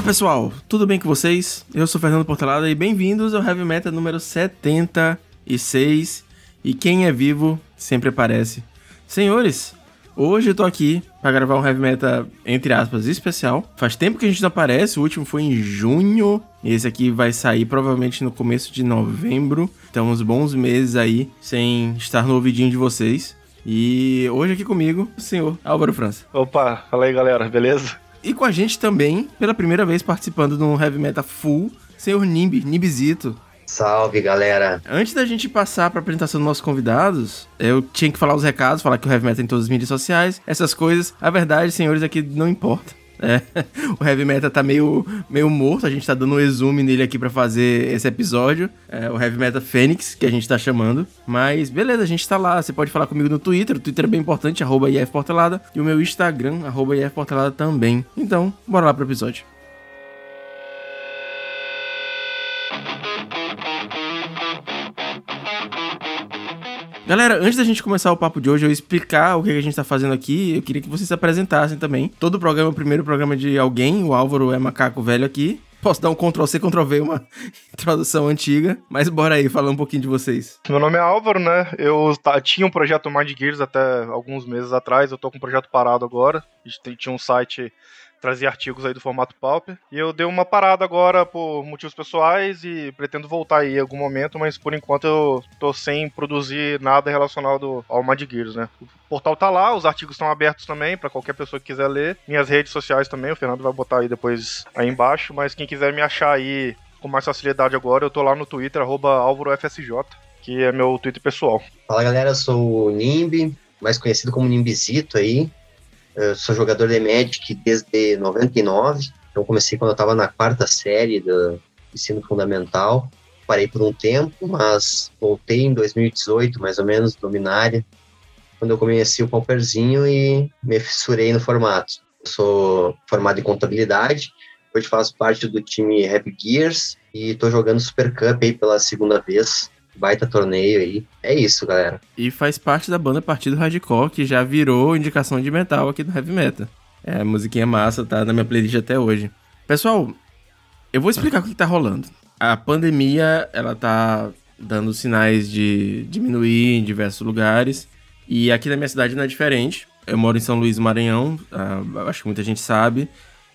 Olá pessoal, tudo bem com vocês? Eu sou Fernando Portalada e bem-vindos ao Heavy Metal número 76. E quem é vivo sempre aparece. Senhores, hoje eu tô aqui para gravar um Heavy Metal, entre aspas, especial. Faz tempo que a gente não aparece, o último foi em junho. Esse aqui vai sair provavelmente no começo de novembro. Então, uns bons meses aí sem estar no ouvidinho de vocês. E hoje aqui comigo, o senhor Álvaro França. Opa, fala aí galera, beleza? E com a gente também, pela primeira vez participando de um Heavy Metal Full, senhor Nimbi, Nimbizito. Salve, galera. Antes da gente passar para a apresentação dos nossos convidados, eu tinha que falar os recados, falar que o Heavy Metal tem todas as mídias sociais, essas coisas. A verdade, senhores, aqui não importa. É, o Heavy Metal tá meio, meio morto, a gente tá dando um resumo nele aqui para fazer esse episódio. É, o Heavy Metal Fênix, que a gente tá chamando. Mas beleza, a gente tá lá. Você pode falar comigo no Twitter, o Twitter é bem importante, arroba IFPortelada. E o meu Instagram, arroba IFPortelada também. Então, bora lá pro episódio. Galera, antes da gente começar o papo de hoje, eu explicar o que a gente tá fazendo aqui, eu queria que vocês se apresentassem também. Todo programa é o primeiro programa de alguém, o Álvaro é macaco velho aqui. Posso dar um Ctrl C, Ctrl V, uma introdução antiga, mas bora aí, falar um pouquinho de vocês. Meu nome é Álvaro, né? Eu tinha um projeto Mind Gears até alguns meses atrás, eu tô com um projeto parado agora. A gente tinha um site trazia artigos aí do formato Pauper. E eu dei uma parada agora por motivos pessoais e pretendo voltar aí em algum momento, mas por enquanto eu tô sem produzir nada relacionado ao Mad Gears, né? O portal tá lá, os artigos estão abertos também para qualquer pessoa que quiser ler. Minhas redes sociais também, o Fernando vai botar aí depois aí embaixo, mas quem quiser me achar aí com mais facilidade agora, eu tô lá no Twitter, AlvaroFSJ, que é meu Twitter pessoal. Fala galera, eu sou o Nimbi, mais conhecido como Nimbizito aí. Eu sou jogador de Magic desde 99. Então comecei quando eu estava na quarta série do ensino fundamental. Parei por um tempo, mas voltei em 2018, mais ou menos, dominária, quando eu conheci o Pauperzinho e me fissurei no formato. Eu sou formado em contabilidade, hoje faço parte do time Happy Gears e estou jogando Super Cup aí pela segunda vez baita torneio aí. É isso, galera. E faz parte da banda Partido Hardcore, que já virou indicação de metal aqui do Heavy Metal. É, musiquinha massa, tá na minha playlist até hoje. Pessoal, eu vou explicar o que tá rolando. A pandemia, ela tá dando sinais de diminuir em diversos lugares. E aqui na minha cidade não é diferente. Eu moro em São Luís Maranhão, uh, acho que muita gente sabe.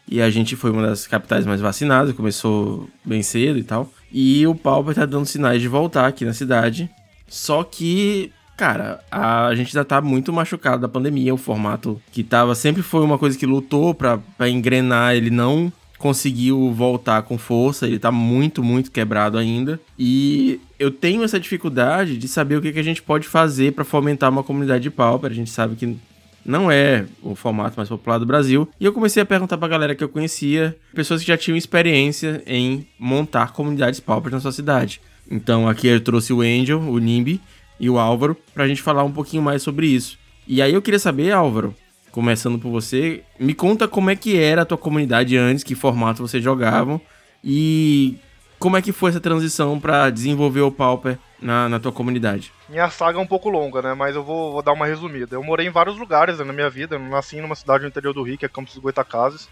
E a gente foi uma das capitais mais vacinadas, começou bem cedo e tal. E o Pauper tá dando sinais de voltar aqui na cidade. Só que, cara, a gente ainda tá muito machucado da pandemia. O formato que tava sempre foi uma coisa que lutou pra, pra engrenar, ele não conseguiu voltar com força, ele tá muito, muito quebrado ainda. E eu tenho essa dificuldade de saber o que, que a gente pode fazer para fomentar uma comunidade de pauper. A gente sabe que não é o formato mais popular do Brasil. E eu comecei a perguntar pra galera que eu conhecia, pessoas que já tinham experiência em montar comunidades paupers na sua cidade. Então aqui eu trouxe o Angel, o Nimbi e o Álvaro pra gente falar um pouquinho mais sobre isso. E aí eu queria saber, Álvaro, começando por você, me conta como é que era a tua comunidade antes, que formato vocês jogavam e como é que foi essa transição para desenvolver o Pauper na, na tua comunidade? Minha saga é um pouco longa, né? Mas eu vou, vou dar uma resumida. Eu morei em vários lugares né, na minha vida. Eu nasci numa cidade no interior do Rio, que é Campos dos Goitacazes.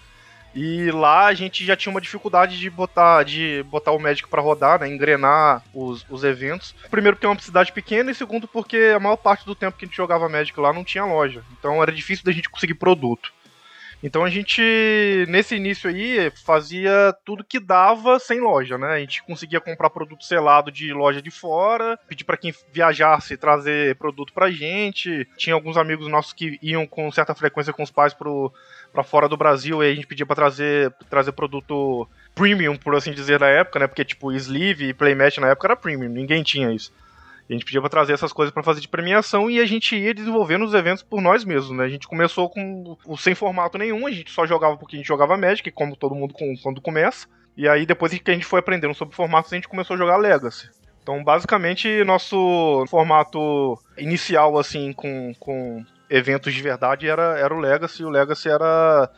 E lá a gente já tinha uma dificuldade de botar, de botar o médico para rodar, né, engrenar os, os eventos. Primeiro porque é uma cidade pequena e segundo porque a maior parte do tempo que a gente jogava médico lá não tinha loja. Então era difícil da gente conseguir produto. Então a gente, nesse início aí, fazia tudo que dava sem loja, né? A gente conseguia comprar produto selado de loja de fora, pedir para quem viajasse trazer produto pra gente. Tinha alguns amigos nossos que iam com certa frequência com os pais pro, pra fora do Brasil e a gente pedia para trazer, trazer produto premium, por assim dizer, na época, né? Porque, tipo, sleeve e playmatch na época era premium, ninguém tinha isso. E a gente pedia para trazer essas coisas para fazer de premiação e a gente ia desenvolvendo os eventos por nós mesmos, né? A gente começou com sem formato nenhum, a gente só jogava porque a gente jogava Magic, como todo mundo quando começa. E aí depois que a gente foi aprendendo sobre formatos, a gente começou a jogar Legacy. Então, basicamente, nosso formato inicial, assim, com, com eventos de verdade era, era o Legacy. O Legacy era,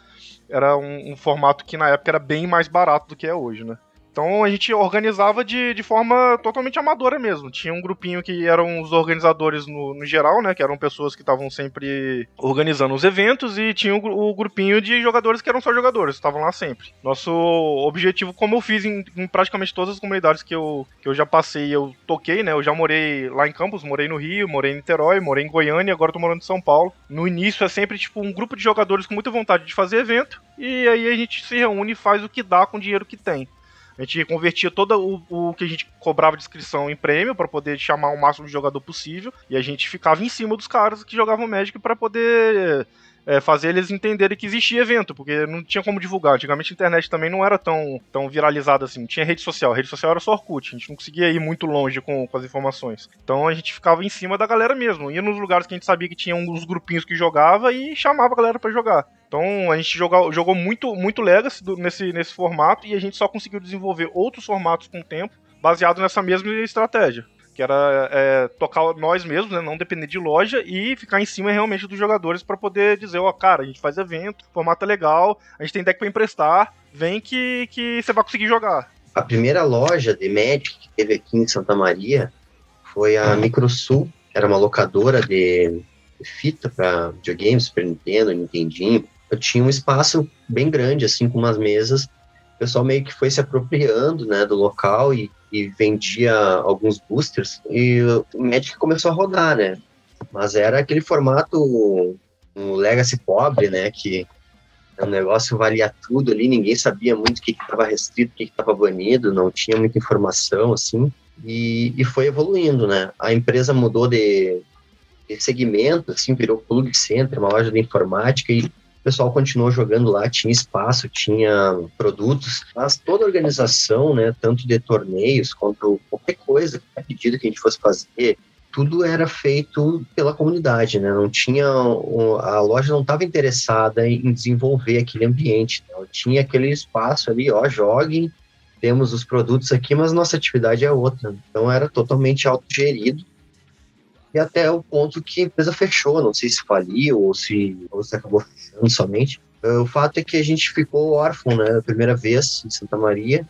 era um, um formato que na época era bem mais barato do que é hoje, né? Então a gente organizava de, de forma totalmente amadora mesmo. Tinha um grupinho que eram os organizadores no, no geral, né? Que eram pessoas que estavam sempre organizando os eventos, e tinha o, o, grupinho de jogadores que eram só jogadores, estavam lá sempre. Nosso objetivo, como eu fiz em, em, praticamente todas as comunidades que eu, que eu já passei eu toquei, né? Eu já morei lá em Campos, morei no Rio, morei em Niterói, morei em Goiânia, agora tô morando em São Paulo. No início é sempre tipo um grupo de jogadores com muita vontade de fazer evento, e aí a gente se reúne e faz o que dá com o dinheiro que tem. A gente convertia todo o, o que a gente cobrava de inscrição em prêmio para poder chamar o máximo de jogador possível. E a gente ficava em cima dos caras que jogavam Magic para poder é, fazer eles entenderem que existia evento, porque não tinha como divulgar. Antigamente a internet também não era tão, tão viralizada assim, não tinha rede social. A rede social era só Orkut, a gente não conseguia ir muito longe com, com as informações. Então a gente ficava em cima da galera mesmo, ia nos lugares que a gente sabia que tinha uns grupinhos que jogava e chamava a galera para jogar. Então a gente jogou, jogou muito, muito Legacy nesse, nesse formato e a gente só conseguiu desenvolver outros formatos com o tempo, baseado nessa mesma estratégia que era é, tocar nós mesmos, né, não depender de loja e ficar em cima realmente dos jogadores para poder dizer, ó, oh, cara, a gente faz evento, formato é legal, a gente tem deck para emprestar, vem que, que você vai conseguir jogar. A primeira loja de Magic que teve aqui em Santa Maria foi a Microsul, era uma locadora de fita para videogames, Super Nintendo, Nintendinho. Eu tinha um espaço bem grande, assim, com umas mesas. O pessoal meio que foi se apropriando, né, do local e e vendia alguns boosters e o Magic começou a rodar, né? Mas era aquele formato um Legacy pobre, né? Que o negócio valia tudo ali, ninguém sabia muito o que estava restrito, o que estava banido, não tinha muita informação, assim, e, e foi evoluindo, né? A empresa mudou de, de segmento, assim, virou plug center, uma loja de informática, e pessoal continuou jogando lá, tinha espaço, tinha produtos, mas toda a organização, né, tanto de torneios quanto qualquer coisa, pedido que a gente fosse fazer, tudo era feito pela comunidade, né? Não tinha a loja não estava interessada em desenvolver aquele ambiente, né? tinha aquele espaço ali, ó, joguem, temos os produtos aqui, mas nossa atividade é outra. Então era totalmente autogerido e até o ponto que a empresa fechou, não sei se faliu ou se, ou se acabou fechando somente. Uh, o fato é que a gente ficou órfão, né, a primeira vez em Santa Maria,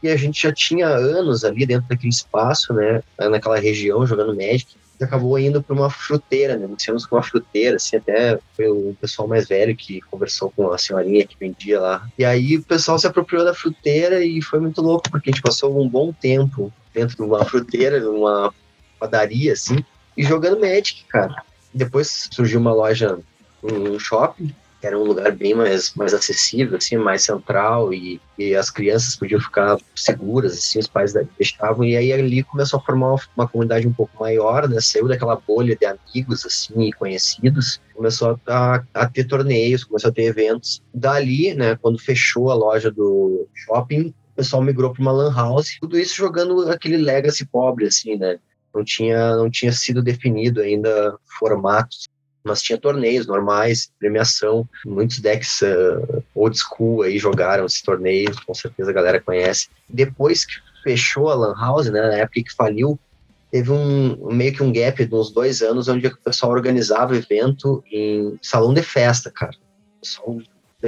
e a gente já tinha anos ali dentro daquele espaço, né, naquela região, jogando Magic, e acabou indo para uma fruteira, né, iniciamos com uma fruteira, assim, até foi o pessoal mais velho que conversou com a senhorinha que vendia lá. E aí o pessoal se apropriou da fruteira e foi muito louco, porque a gente passou um bom tempo dentro de uma fruteira, numa padaria, assim, e jogando Magic, cara. Depois surgiu uma loja, um shopping, que era um lugar bem mais, mais acessível, assim, mais central, e, e as crianças podiam ficar seguras, assim, os pais deixavam, e aí ali começou a formar uma, comunidade um pouco maior, né, saiu daquela bolha de amigos, assim, e conhecidos, começou a, a, ter torneios, começou a ter eventos. Dali, né, quando fechou a loja do shopping, o pessoal migrou para uma lan house, tudo isso jogando aquele legacy pobre, assim, né, não tinha, não tinha sido definido ainda formatos, mas tinha torneios normais, premiação, muitos decks uh, old school aí jogaram esses torneios, com certeza a galera conhece. Depois que fechou a Lan House, né, na época que faliu, teve um meio que um gap de uns dois anos onde o pessoal organizava evento em salão de festa, cara. O pessoal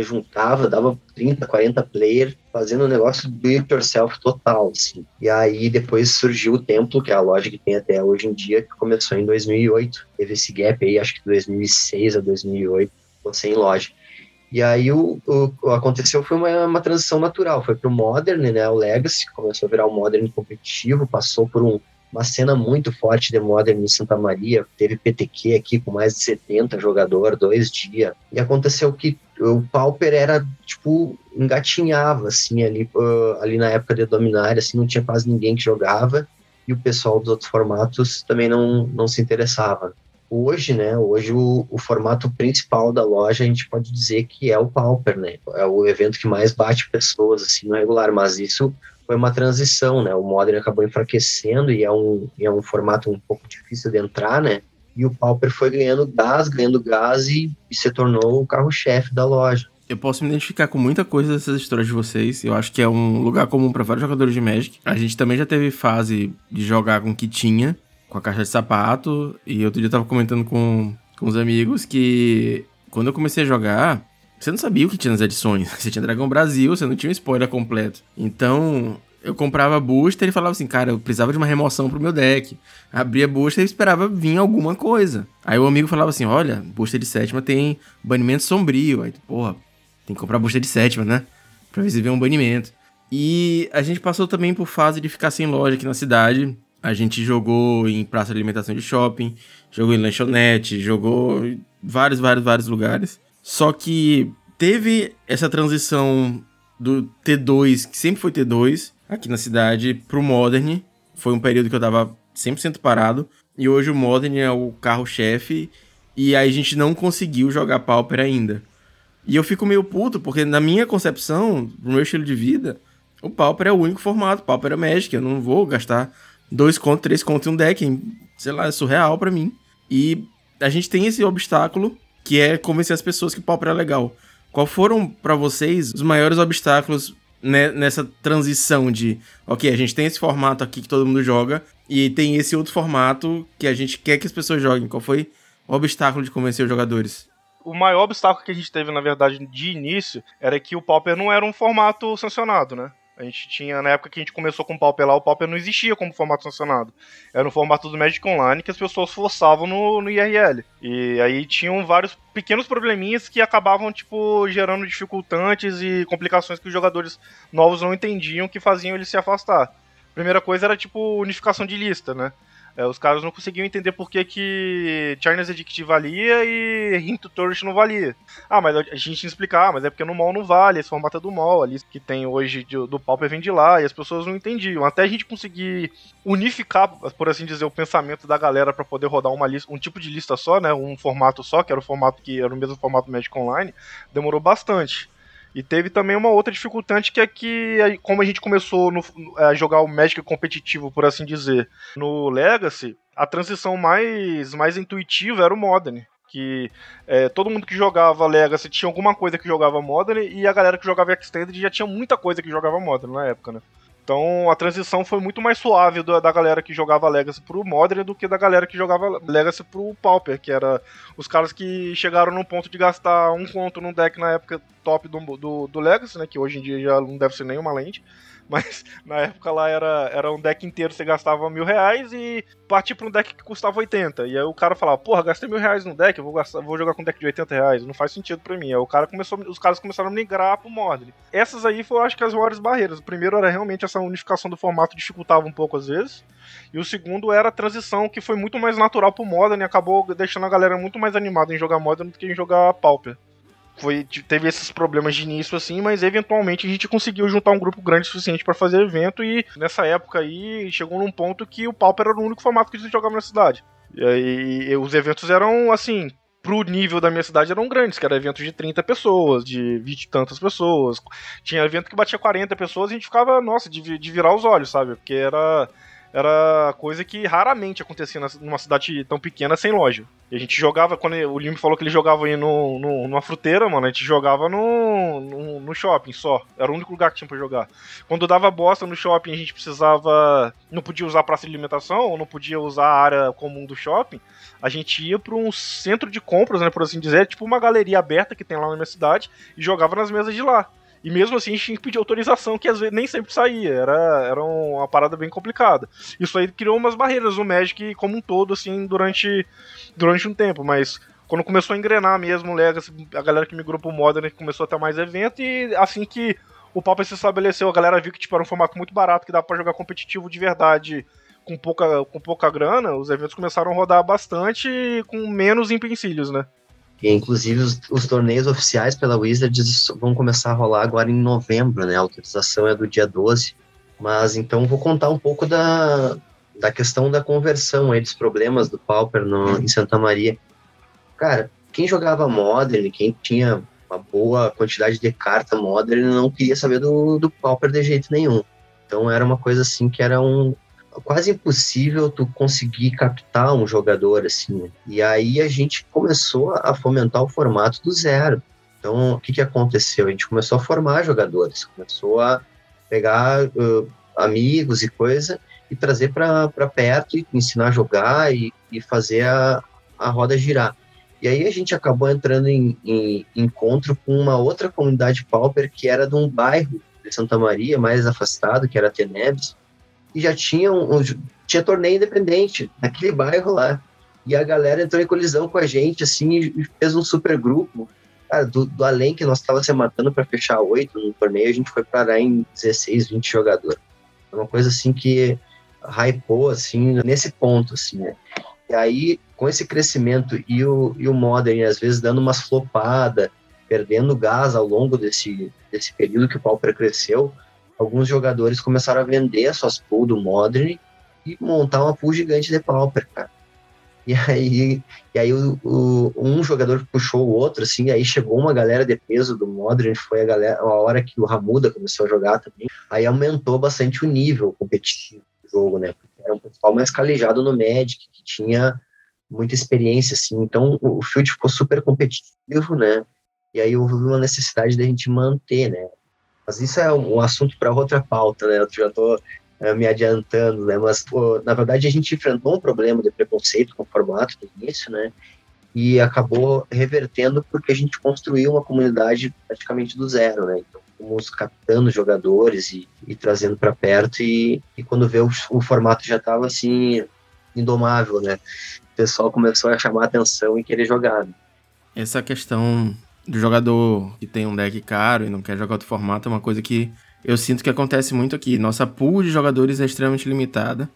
juntava, dava 30, 40 players, fazendo um negócio do it yourself total, assim. E aí depois surgiu o Templo, que é a loja que tem até hoje em dia, que começou em 2008. Teve esse gap aí, acho que de 2006 a 2008, ficou sem loja. E aí o, o, o, aconteceu foi uma, uma transição natural, foi pro Modern, né, o Legacy, começou a virar o Modern competitivo, passou por um, uma cena muito forte de Modern em Santa Maria, teve PTQ aqui com mais de 70 jogadores, dois dias, e aconteceu que o Pauper era, tipo, engatinhava, assim, ali, uh, ali na época de Dominária, assim, não tinha quase ninguém que jogava, e o pessoal dos outros formatos também não, não se interessava. Hoje, né, hoje o, o formato principal da loja a gente pode dizer que é o Pauper, né, é o evento que mais bate pessoas, assim, no regular, mas isso foi uma transição, né, o Modern acabou enfraquecendo e é um, é um formato um pouco difícil de entrar, né, e o Pauper foi ganhando gás, ganhando gás e, e se tornou o carro-chefe da loja. Eu posso me identificar com muita coisa dessas histórias de vocês. Eu acho que é um lugar comum para vários jogadores de Magic. A gente também já teve fase de jogar com o que tinha, com a caixa de sapato. E outro dia eu tava comentando com, com os amigos que quando eu comecei a jogar, você não sabia o que tinha nas edições. Você tinha Dragão Brasil, você não tinha o spoiler completo. Então, eu comprava booster e falava assim, cara, eu precisava de uma remoção pro meu deck. Abria booster e esperava vir alguma coisa. Aí o amigo falava assim, olha, booster de sétima tem banimento sombrio. Aí, porra, tem que comprar booster de sétima, né? Pra ver se vê um banimento. E a gente passou também por fase de ficar sem loja aqui na cidade. A gente jogou em praça de alimentação de shopping, jogou em lanchonete, jogou em vários, vários, vários lugares. Só que teve essa transição do T2, que sempre foi T2, aqui na cidade, pro Modern. Foi um período que eu tava 100% parado. E hoje o Modern é o carro-chefe. E aí a gente não conseguiu jogar Pauper ainda. E eu fico meio puto, porque na minha concepção, pro meu estilo de vida, o Pauper é o único formato. Pauper é Magic. Eu não vou gastar dois contos, três contos em um deck. Sei lá, é surreal para mim. E a gente tem esse obstáculo que é convencer as pessoas que Pauper é legal. Qual foram para vocês os maiores obstáculos nessa transição de, ok, a gente tem esse formato aqui que todo mundo joga e tem esse outro formato que a gente quer que as pessoas joguem. Qual foi o obstáculo de convencer os jogadores? O maior obstáculo que a gente teve, na verdade, de início, era que o Pauper não era um formato sancionado, né? A gente tinha, na época que a gente começou com o Pauper lá, o Pauper não existia como formato sancionado. Era um formato do Magic Online que as pessoas forçavam no, no IRL. E aí tinham vários pequenos probleminhas que acabavam, tipo, gerando dificultantes e complicações que os jogadores novos não entendiam que faziam eles se afastar. Primeira coisa era, tipo, unificação de lista, né? É, os caras não conseguiam entender por que, que China's Edict valia e Hint to Tourist não valia. Ah, mas a gente tinha explicar, ah, mas é porque no mall não vale, esse formato é do mall, ali que tem hoje de, do Pauper vem de lá, e as pessoas não entendiam. Até a gente conseguir unificar, por assim dizer, o pensamento da galera para poder rodar uma lista, um tipo de lista só, né, um formato só, que era o formato que era o mesmo formato Magic Online, demorou bastante. E teve também uma outra dificultante que é que, como a gente começou a jogar o Magic competitivo, por assim dizer, no Legacy, a transição mais, mais intuitiva era o Modern. Que é, todo mundo que jogava Legacy tinha alguma coisa que jogava Modern e a galera que jogava Extended já tinha muita coisa que jogava Modern na época, né? Então a transição foi muito mais suave da, da galera que jogava Legacy pro Modern do que da galera que jogava Legacy pro Pauper, que era os caras que chegaram no ponto de gastar um conto num deck na época top do, do, do Legacy, né? Que hoje em dia já não deve ser nenhuma lente. Mas na época lá era, era um deck inteiro, você gastava mil reais e partir pra um deck que custava 80. E aí o cara falava, porra, gastei mil reais no deck, eu vou, gastar, vou jogar com um deck de 80 reais. Não faz sentido pra mim. Aí o cara começou, os caras começaram a migrar pro Modern. Essas aí foram, acho que, as maiores barreiras. O primeiro era realmente essa unificação do formato, dificultava um pouco às vezes. E o segundo era a transição, que foi muito mais natural pro Modern e acabou deixando a galera muito mais animada em jogar Modern do que em jogar Pauper foi, teve esses problemas de início assim, mas eventualmente a gente conseguiu juntar um grupo grande o suficiente para fazer evento e nessa época aí chegou num ponto que o Pauper era o único formato que a gente jogava na cidade. E aí os eventos eram assim, pro nível da minha cidade eram grandes, que era eventos de 30 pessoas, de 20 e tantas pessoas. Tinha evento que batia 40 pessoas e a gente ficava, nossa, de, de virar os olhos, sabe? Porque era era coisa que raramente acontecia numa cidade tão pequena sem loja. E a gente jogava, quando o Lim falou que ele jogava aí no, no, numa fruteira, mano, a gente jogava no, no, no, shopping só. Era o único lugar que tinha pra jogar. Quando dava bosta no shopping, a gente precisava. Não podia usar a praça de alimentação, ou não podia usar a área comum do shopping. A gente ia pra um centro de compras, né, por assim dizer, tipo uma galeria aberta que tem lá na minha cidade, e jogava nas mesas de lá. E mesmo assim a gente tinha que pedir autorização, que às vezes nem sempre saía. Era, era uma parada bem complicada. Isso aí criou umas barreiras no Magic como um todo, assim, durante, durante um tempo. Mas quando começou a engrenar mesmo o Legacy, a galera que migrou pro Modern começou a ter mais evento. E assim que o Pauper se estabeleceu, a galera viu que tipo, era um formato muito barato, que dava para jogar competitivo de verdade com pouca, com pouca grana, os eventos começaram a rodar bastante com menos empecilhos, né? E, inclusive, os, os, torneios oficiais pela Wizards vão começar a rolar agora em novembro, né? A autorização é do dia 12. Mas então vou contar um pouco da, da questão da conversão aí, dos problemas do Pauper no, em Santa Maria. Cara, quem jogava Modern, quem tinha uma boa quantidade de carta Modern, não queria saber do, do Pauper de jeito nenhum. Então era uma coisa assim que era um, quase impossível tu conseguir captar um jogador assim. E aí a gente começou a fomentar o formato do zero. Então, o que, que aconteceu? A gente começou a formar jogadores, começou a pegar uh, amigos e coisa e trazer para perto e ensinar a jogar e, e fazer a, a roda girar. E aí a gente acabou entrando em, em, encontro com uma outra comunidade pauper que era de um bairro de Santa Maria, mais afastado, que era Tenebres, e já tinha um, tinha torneio independente naquele bairro lá. E a galera entrou em colisão com a gente, assim, e fez um super grupo. Cara, do, do além que nós estávamos se matando para fechar oito no torneio, a gente foi parar em 16, 20 jogadores. É uma coisa assim que hypou, assim, nesse ponto, assim, né? E aí, com esse crescimento e o, e o Modern, às vezes, dando umas flopadas, perdendo gás ao longo desse, desse período que o Pauper cresceu, alguns jogadores começaram a vender as suas pool do Modern e montar uma pool gigante de Pauper, cara. E aí, e aí o, o, um jogador puxou o outro, assim, aí chegou uma galera de peso do Modern, foi a galera, a hora que o Ramuda começou a jogar também, aí aumentou bastante o nível competitivo do jogo, né? Era um pessoal mais calejado no Magic, que tinha muita experiência, assim, então o Field ficou super competitivo, né? E aí houve uma necessidade da gente manter, né? Mas isso é um assunto para outra pauta, né? Eu já tô é, me adiantando, né? Mas, pô, na verdade, a gente enfrentou um problema de preconceito com o formato no início, né? E acabou revertendo porque a gente construiu uma comunidade praticamente do zero, né? Então, fomos captando jogadores e, e trazendo para perto e, e, quando vê o, o formato já estava assim indomável, né? O pessoal começou a chamar atenção e querer jogar. Né? Essa questão do jogador que tem um deck caro e não quer jogar outro formato é uma coisa que eu sinto que acontece muito aqui. Nossa pool de jogadores é extremamente limitada.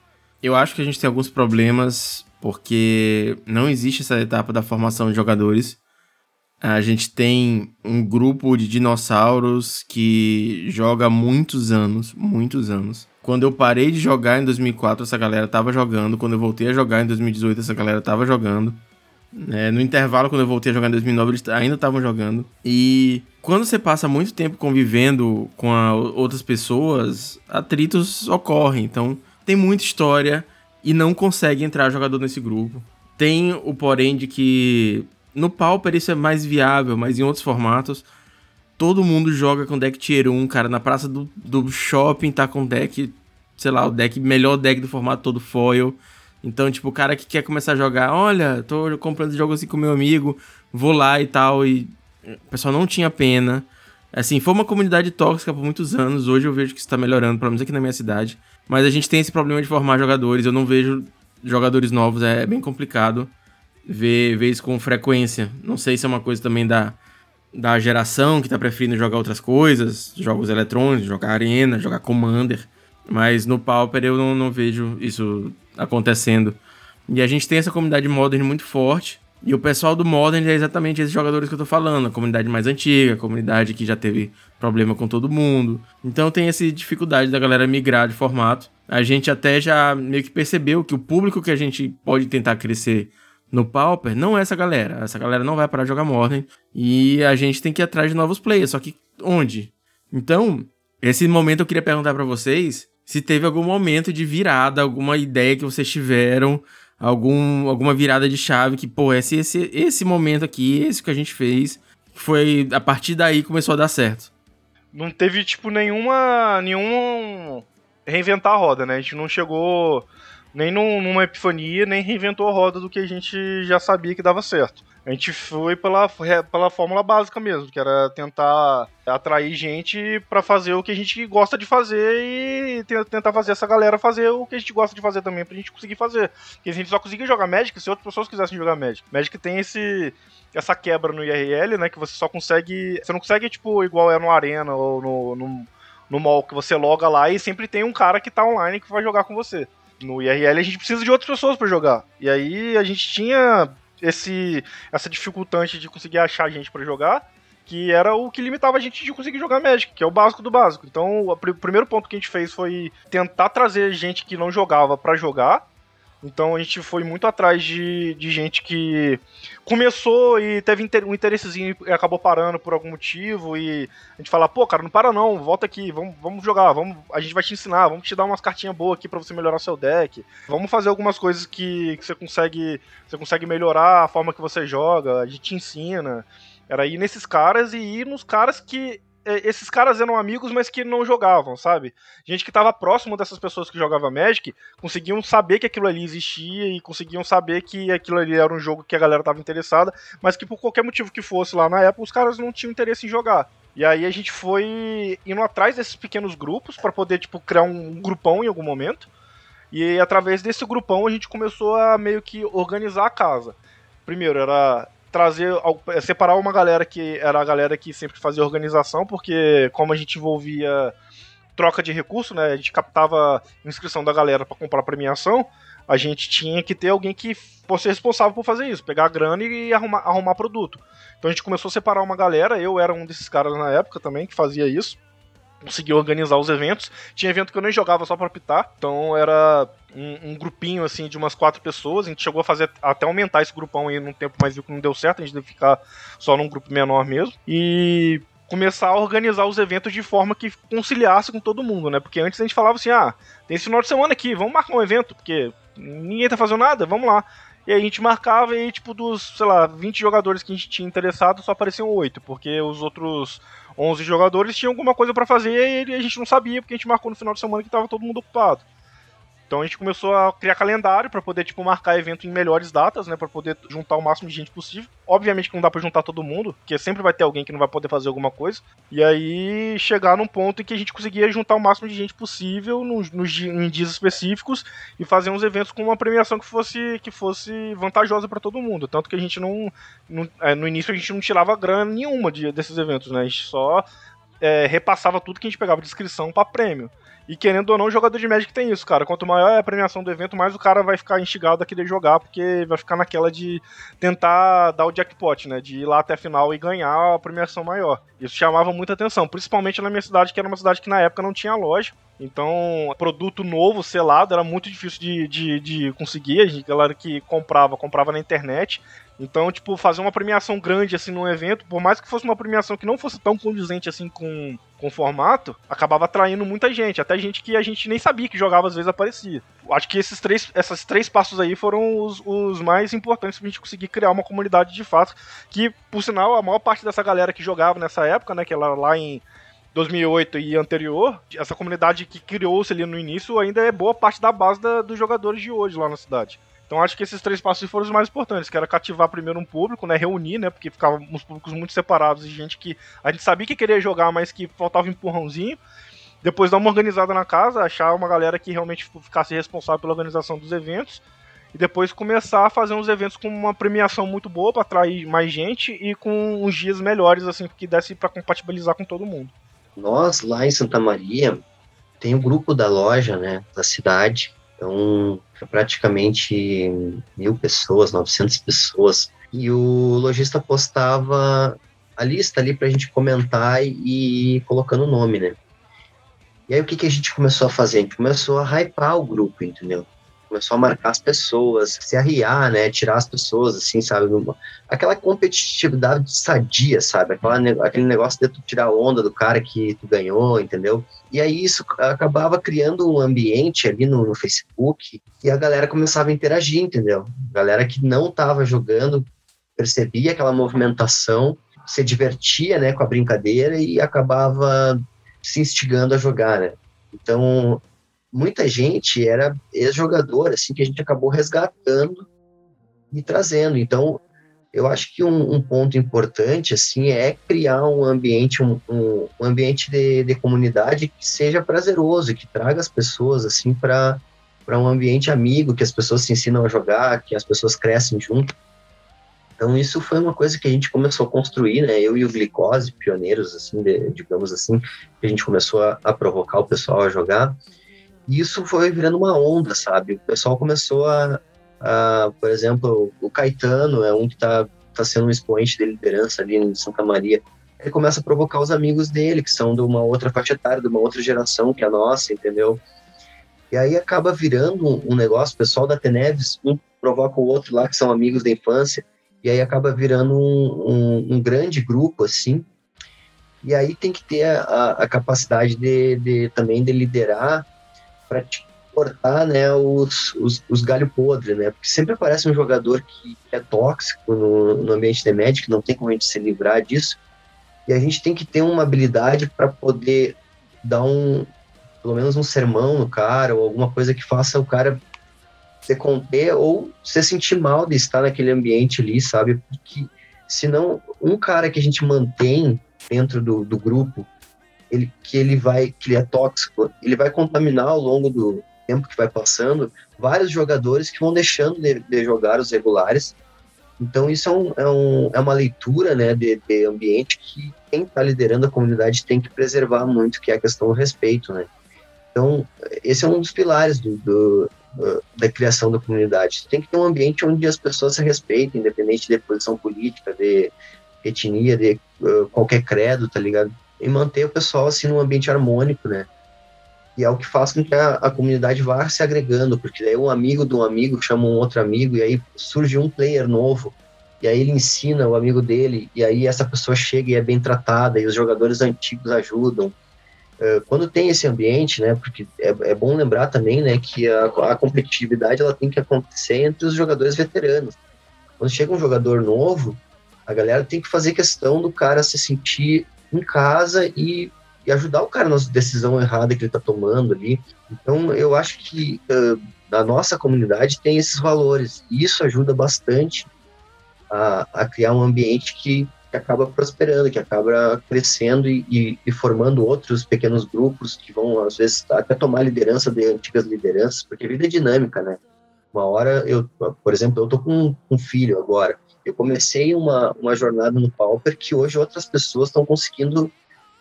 Eu acho que a gente tem alguns problemas porque não existe essa etapa da formação de jogadores. A gente tem um grupo de dinossauros que joga há muitos anos, muitos anos. Quando eu parei de jogar em 2004, essa galera tava jogando. Quando eu voltei a jogar em 2018, essa galera tava jogando. É, no intervalo, quando eu voltei a jogar em 2009, eles ainda estavam jogando. E quando você passa muito tempo convivendo com outras pessoas, atritos ocorrem. Então, tem muita história e não consegue entrar jogador nesse grupo. Tem o porém de que no Pauper isso é mais viável, mas em outros formatos, todo mundo joga com deck tier 1, cara. Na praça do, do shopping tá com deck, sei lá, o deck, melhor deck do formato todo foil. Então, tipo, o cara que quer começar a jogar, olha, tô comprando jogos assim com meu amigo, vou lá e tal, e o pessoal não tinha pena. Assim, foi uma comunidade tóxica por muitos anos, hoje eu vejo que está melhorando, pelo menos aqui na minha cidade. Mas a gente tem esse problema de formar jogadores, eu não vejo jogadores novos, é bem complicado ver, ver isso com frequência. Não sei se é uma coisa também da, da geração que tá preferindo jogar outras coisas, jogos eletrônicos, jogar arena, jogar Commander. Mas no Pauper eu não, não vejo isso acontecendo. E a gente tem essa comunidade Modern muito forte. E o pessoal do Modern é exatamente esses jogadores que eu tô falando. A comunidade mais antiga, a comunidade que já teve problema com todo mundo. Então tem essa dificuldade da galera migrar de formato. A gente até já meio que percebeu que o público que a gente pode tentar crescer no Pauper não é essa galera. Essa galera não vai parar de jogar Modern. E a gente tem que ir atrás de novos players. Só que onde? Então, esse momento eu queria perguntar para vocês se teve algum momento de virada, alguma ideia que vocês tiveram, algum, alguma virada de chave que, pô, esse, esse, esse momento aqui, esse que a gente fez, foi a partir daí começou a dar certo. Não teve, tipo, nenhuma. nenhum. reinventar a roda, né? A gente não chegou nem numa epifania, nem reinventou a roda do que a gente já sabia que dava certo. A gente foi pela, pela fórmula básica mesmo, que era tentar atrair gente para fazer o que a gente gosta de fazer e tentar fazer essa galera fazer o que a gente gosta de fazer também pra gente conseguir fazer. Porque a gente só conseguia jogar Magic se outras pessoas quisessem jogar Magic. Magic tem esse essa quebra no IRL, né, que você só consegue, você não consegue tipo igual é no Arena ou no, no no mall que você loga lá e sempre tem um cara que tá online que vai jogar com você. No IRL a gente precisa de outras pessoas para jogar. E aí a gente tinha esse essa dificultante de conseguir achar gente para jogar, que era o que limitava a gente de conseguir jogar Magic, que é o básico do básico. Então, o primeiro ponto que a gente fez foi tentar trazer gente que não jogava para jogar então a gente foi muito atrás de, de gente que começou e teve um interessezinho e acabou parando por algum motivo. E a gente fala, pô, cara, não para não, volta aqui, vamos, vamos jogar, vamos, a gente vai te ensinar, vamos te dar umas cartinhas boas aqui para você melhorar seu deck. Vamos fazer algumas coisas que, que você consegue. Você consegue melhorar a forma que você joga, a gente te ensina. Era ir nesses caras e ir nos caras que esses caras eram amigos, mas que não jogavam, sabe? Gente que estava próximo dessas pessoas que jogavam Magic, conseguiam saber que aquilo ali existia e conseguiam saber que aquilo ali era um jogo que a galera estava interessada, mas que por qualquer motivo que fosse lá na época, os caras não tinham interesse em jogar. E aí a gente foi indo atrás desses pequenos grupos para poder, tipo, criar um grupão em algum momento. E através desse grupão a gente começou a meio que organizar a casa. Primeiro era trazer, separar uma galera que era a galera que sempre fazia organização, porque como a gente envolvia troca de recurso, né, a gente captava inscrição da galera para comprar premiação, a gente tinha que ter alguém que fosse responsável por fazer isso, pegar a grana e arrumar, arrumar produto. Então a gente começou a separar uma galera, eu era um desses caras na época também que fazia isso. Consegui organizar os eventos. Tinha evento que eu nem jogava só pra pitar. Então era um, um, grupinho assim de umas quatro pessoas. A gente chegou a fazer até aumentar esse grupão aí num tempo, mas viu que não deu certo. A gente deve ficar só num grupo menor mesmo. E começar a organizar os eventos de forma que conciliasse com todo mundo, né? Porque antes a gente falava assim: ah, tem esse final de semana aqui, vamos marcar um evento, porque ninguém tá fazendo nada, vamos lá. E a gente marcava e, tipo, dos, sei lá, 20 jogadores que a gente tinha interessado, só apareciam 8, porque os outros 11 jogadores tinham alguma coisa para fazer e a gente não sabia, porque a gente marcou no final de semana que tava todo mundo ocupado. Então a gente começou a criar calendário para poder tipo marcar evento em melhores datas, né, para poder juntar o máximo de gente possível. Obviamente que não dá para juntar todo mundo, porque sempre vai ter alguém que não vai poder fazer alguma coisa. E aí chegar num ponto em que a gente conseguia juntar o máximo de gente possível nos, nos em dias específicos e fazer uns eventos com uma premiação que fosse que fosse vantajosa para todo mundo. Tanto que a gente não, não é, no início a gente não tirava grana nenhuma de, desses eventos, né? A gente só é, repassava tudo que a gente pegava de inscrição para prêmio. E querendo ou não, o jogador de Magic tem isso, cara. Quanto maior é a premiação do evento, mais o cara vai ficar instigado a querer jogar, porque vai ficar naquela de tentar dar o jackpot, né? De ir lá até a final e ganhar a premiação maior. Isso chamava muita atenção, principalmente na minha cidade, que era uma cidade que na época não tinha loja. Então, produto novo, selado, era muito difícil de, de, de conseguir. A galera que comprava, comprava na internet. Então, tipo, fazer uma premiação grande assim num evento, por mais que fosse uma premiação que não fosse tão condizente assim com, com o formato, acabava atraindo muita gente, até gente que a gente nem sabia que jogava às vezes aparecia. Acho que esses três, esses três passos aí foram os, os mais importantes pra gente conseguir criar uma comunidade de fato, que, por sinal, a maior parte dessa galera que jogava nessa época, né, que ela lá em 2008 e anterior, essa comunidade que criou-se ali no início ainda é boa parte da base da, dos jogadores de hoje lá na cidade. Então acho que esses três passos foram os mais importantes, que era cativar primeiro um público, né, reunir, né, porque ficavam uns públicos muito separados e gente que a gente sabia que queria jogar, mas que faltava um empurrãozinho. Depois dar uma organizada na casa, achar uma galera que realmente ficasse responsável pela organização dos eventos e depois começar a fazer uns eventos com uma premiação muito boa para atrair mais gente e com uns dias melhores assim que desse para compatibilizar com todo mundo. Nós lá em Santa Maria tem um grupo da loja, né, da cidade, então, praticamente mil pessoas, 900 pessoas. E o lojista postava a lista ali para a gente comentar e ir colocando o nome, né? E aí o que, que a gente começou a fazer? A gente começou a hypar o grupo, entendeu? Começou a marcar as pessoas, se arriar, né, tirar as pessoas, assim, sabe, aquela competitividade sadia, sabe, aquela, aquele negócio de tu tirar onda do cara que tu ganhou, entendeu? E aí isso acabava criando um ambiente ali no, no Facebook e a galera começava a interagir, entendeu? galera que não estava jogando percebia aquela movimentação, se divertia, né, com a brincadeira e acabava se instigando a jogar, né? Então, muita gente era ex-jogador, assim, que a gente acabou resgatando e trazendo. Então, eu acho que um, um ponto importante, assim, é criar um ambiente, um, um, ambiente de, de, comunidade que seja prazeroso, que traga as pessoas, assim, para para um ambiente amigo, que as pessoas se ensinam a jogar, que as pessoas crescem junto. Então isso foi uma coisa que a gente começou a construir, né? Eu e o Glicose, pioneiros, assim, de, digamos assim, que a gente começou a, a provocar o pessoal a jogar. E isso foi virando uma onda, sabe? O pessoal começou a, a por exemplo, o Caetano é um que está tá sendo um expoente de liderança ali em Santa Maria. Ele começa a provocar os amigos dele, que são de uma outra faixa etária, de uma outra geração que é a nossa, entendeu? E aí acaba virando um, negócio, o pessoal da Teneves, um provoca o outro lá, que são amigos da infância, e aí acaba virando um, um, um grande grupo, assim, e aí tem que ter a, a capacidade de, de, também de liderar para cortar né, os, os, os galho podre, né? Porque sempre aparece um jogador que é tóxico no, no ambiente de Magic, não tem como a gente se livrar disso. E a gente tem que ter uma habilidade para poder dar um, pelo menos um sermão no cara, ou alguma coisa que faça o cara se conter ou se sentir mal de estar naquele ambiente ali, sabe? Porque senão, um cara que a gente mantém dentro do, do grupo ele, que ele vai, que ele é tóxico, ele vai contaminar ao longo do tempo que vai passando vários jogadores que vão deixando de, de jogar os regulares. Então isso é, um, é, um, é uma leitura né, de, de ambiente que quem está liderando a comunidade tem que preservar muito, que é a questão do respeito, né? Então, esse é um dos pilares do, do, da criação da comunidade. Tem que ter um ambiente onde as pessoas se respeitem, independente de posição política, de etnia, de uh, qualquer credo, tá ligado? E manter o pessoal assim num ambiente harmônico, né? E é o que faz com que a, a comunidade vá se agregando, porque daí um amigo de um amigo chama um outro amigo e aí surge um player novo e aí ele ensina o amigo dele, e aí essa pessoa chega e é bem tratada, e os jogadores antigos ajudam. Uh, quando tem esse ambiente, né, porque é, é bom lembrar também, né, que a, a, competitividade ela tem que acontecer entre os jogadores veteranos. Quando chega um jogador novo, a galera tem que fazer questão do cara se sentir em casa e, e ajudar o cara na decisão errada que ele está tomando ali. Então, eu acho que uh, nossa comunidade tem esses valores, e isso ajuda bastante a, a criar um ambiente que, que, acaba prosperando, que acaba crescendo e, e, e, formando outros pequenos grupos que vão, às vezes, até tomar liderança de antigas lideranças, porque a vida é dinâmica, né? Uma hora, eu, por exemplo, eu tô com um filho agora, eu comecei uma, uma jornada no Pauper que hoje outras pessoas estão conseguindo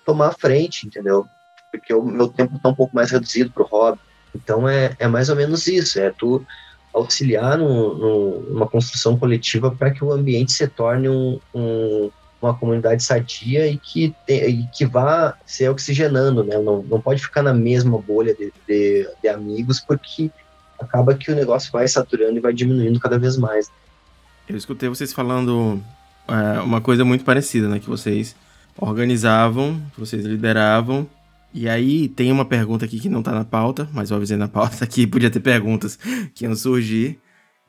tomar a frente, entendeu? Porque o meu tempo está um pouco mais reduzido para o hobby. Então é, é mais ou menos isso, é tu auxiliar no, no, numa construção coletiva para que o ambiente se torne um, um, uma comunidade sadia e que, te, e que vá ser oxigenando, né? Não, não pode ficar na mesma bolha de, de, de amigos, porque acaba que o negócio vai saturando e vai diminuindo cada vez mais. Eu escutei vocês falando é, uma coisa muito parecida, né? Que vocês organizavam, vocês lideravam e aí tem uma pergunta aqui que não tá na pauta, mas eu avisei na pauta que podia ter perguntas que iam surgir.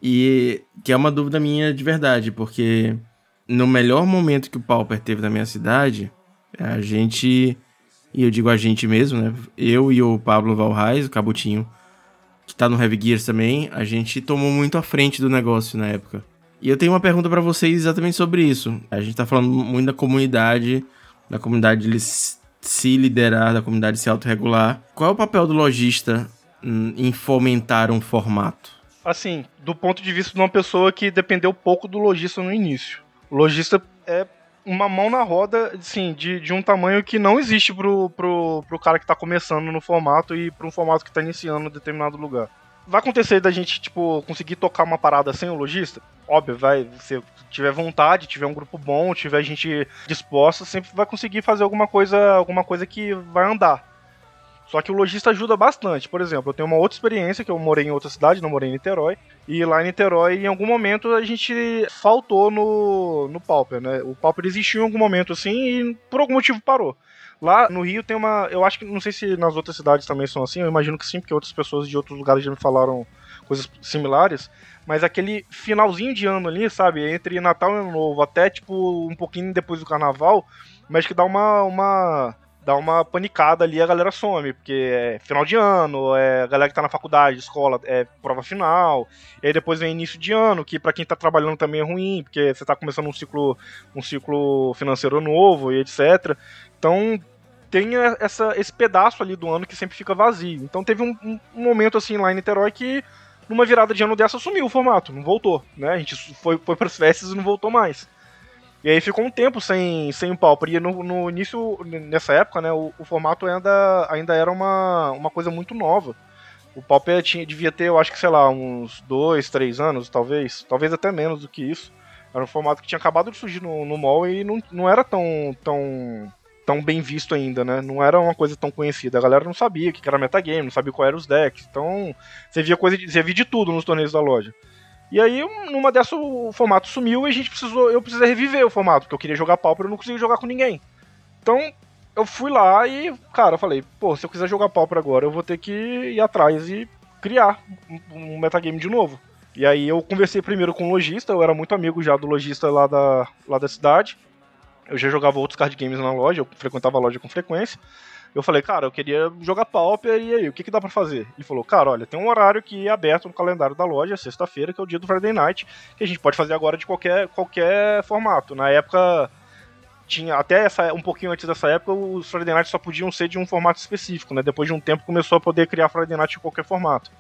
E que é uma dúvida minha de verdade, porque no melhor momento que o Pauper teve na minha cidade, a gente, e eu digo a gente mesmo, né? Eu e o Pablo Valrais, o Cabutinho, que tá no Heavy Gears também, a gente tomou muito à frente do negócio na época. E eu tenho uma pergunta para vocês exatamente sobre isso. A gente tá falando muito da comunidade, da comunidade se liderar, da comunidade se autorregular. Qual é o papel do lojista em fomentar um formato? Assim, do ponto de vista de uma pessoa que dependeu pouco do lojista no início. O lojista é uma mão na roda, assim, de, de um tamanho que não existe pro, pro, pro cara que tá começando no formato e para um formato que tá iniciando em determinado lugar vai acontecer da gente, tipo, conseguir tocar uma parada sem o lojista? Óbvio, vai. Se tiver vontade, tiver um grupo bom, tiver gente disposta, sempre vai conseguir fazer alguma coisa, alguma coisa que vai andar. Só que o lojista ajuda bastante. Por exemplo, eu tenho uma outra experiência que eu morei em outra cidade, não morei em Niterói. E lá em Niterói, em algum momento, a gente faltou no, no Pauper, né? O Pauper existiu em algum momento assim e por algum motivo parou. Lá no Rio tem uma. Eu acho que. Não sei se nas outras cidades também são assim, eu imagino que sim, porque outras pessoas de outros lugares já me falaram coisas similares. Mas aquele finalzinho de ano ali, sabe? Entre Natal e Ano Novo, até tipo um pouquinho depois do carnaval, mas que dá uma. uma dá uma panicada ali a galera some, porque é final de ano, é a galera que tá na faculdade, escola, é prova final, e aí depois vem início de ano, que para quem tá trabalhando também é ruim, porque você tá começando um ciclo, um ciclo financeiro novo e etc. Então tem essa, esse pedaço ali do ano que sempre fica vazio. Então teve um, um, momento assim lá em Niterói que numa virada de ano dessa sumiu o formato, não voltou, né? A gente foi, foi para as festas e não voltou mais. E aí ficou um tempo sem, sem o Pauper. E no, no início, nessa época, né, o, o, formato ainda, ainda era uma, uma coisa muito nova. O Pauper tinha, devia ter, eu acho que, sei lá, uns dois, três anos, talvez. Talvez até menos do que isso. Era um formato que tinha acabado de surgir no, no mall e não, não era tão, tão tão bem visto ainda, né? Não era uma coisa tão conhecida. A galera não sabia o que era metagame, não sabia qual eram os decks. Então, você via coisa de, você via de tudo nos torneios da loja. E aí, numa dessas, o formato sumiu e a gente precisou. Eu precisei reviver o formato, porque eu queria jogar e eu não conseguia jogar com ninguém. Então, eu fui lá e, cara, eu falei, pô, se eu quiser jogar Pauper agora, eu vou ter que ir atrás e criar um metagame de novo. E aí eu conversei primeiro com o lojista, eu era muito amigo já do lojista lá da, lá da cidade eu já jogava outros card games na loja, eu frequentava a loja com frequência. Eu falei, cara, eu queria jogar Pauper, e aí, o que, que dá para fazer? Ele falou, cara, olha, tem um horário que é aberto no calendário da loja, sexta-feira, que é o dia do Friday Night, que a gente pode fazer agora de qualquer, qualquer formato. Na época tinha até essa, um pouquinho antes dessa época, os Friday Night só podiam ser de um formato específico, né? Depois de um tempo começou a poder criar Friday Night em qualquer formato.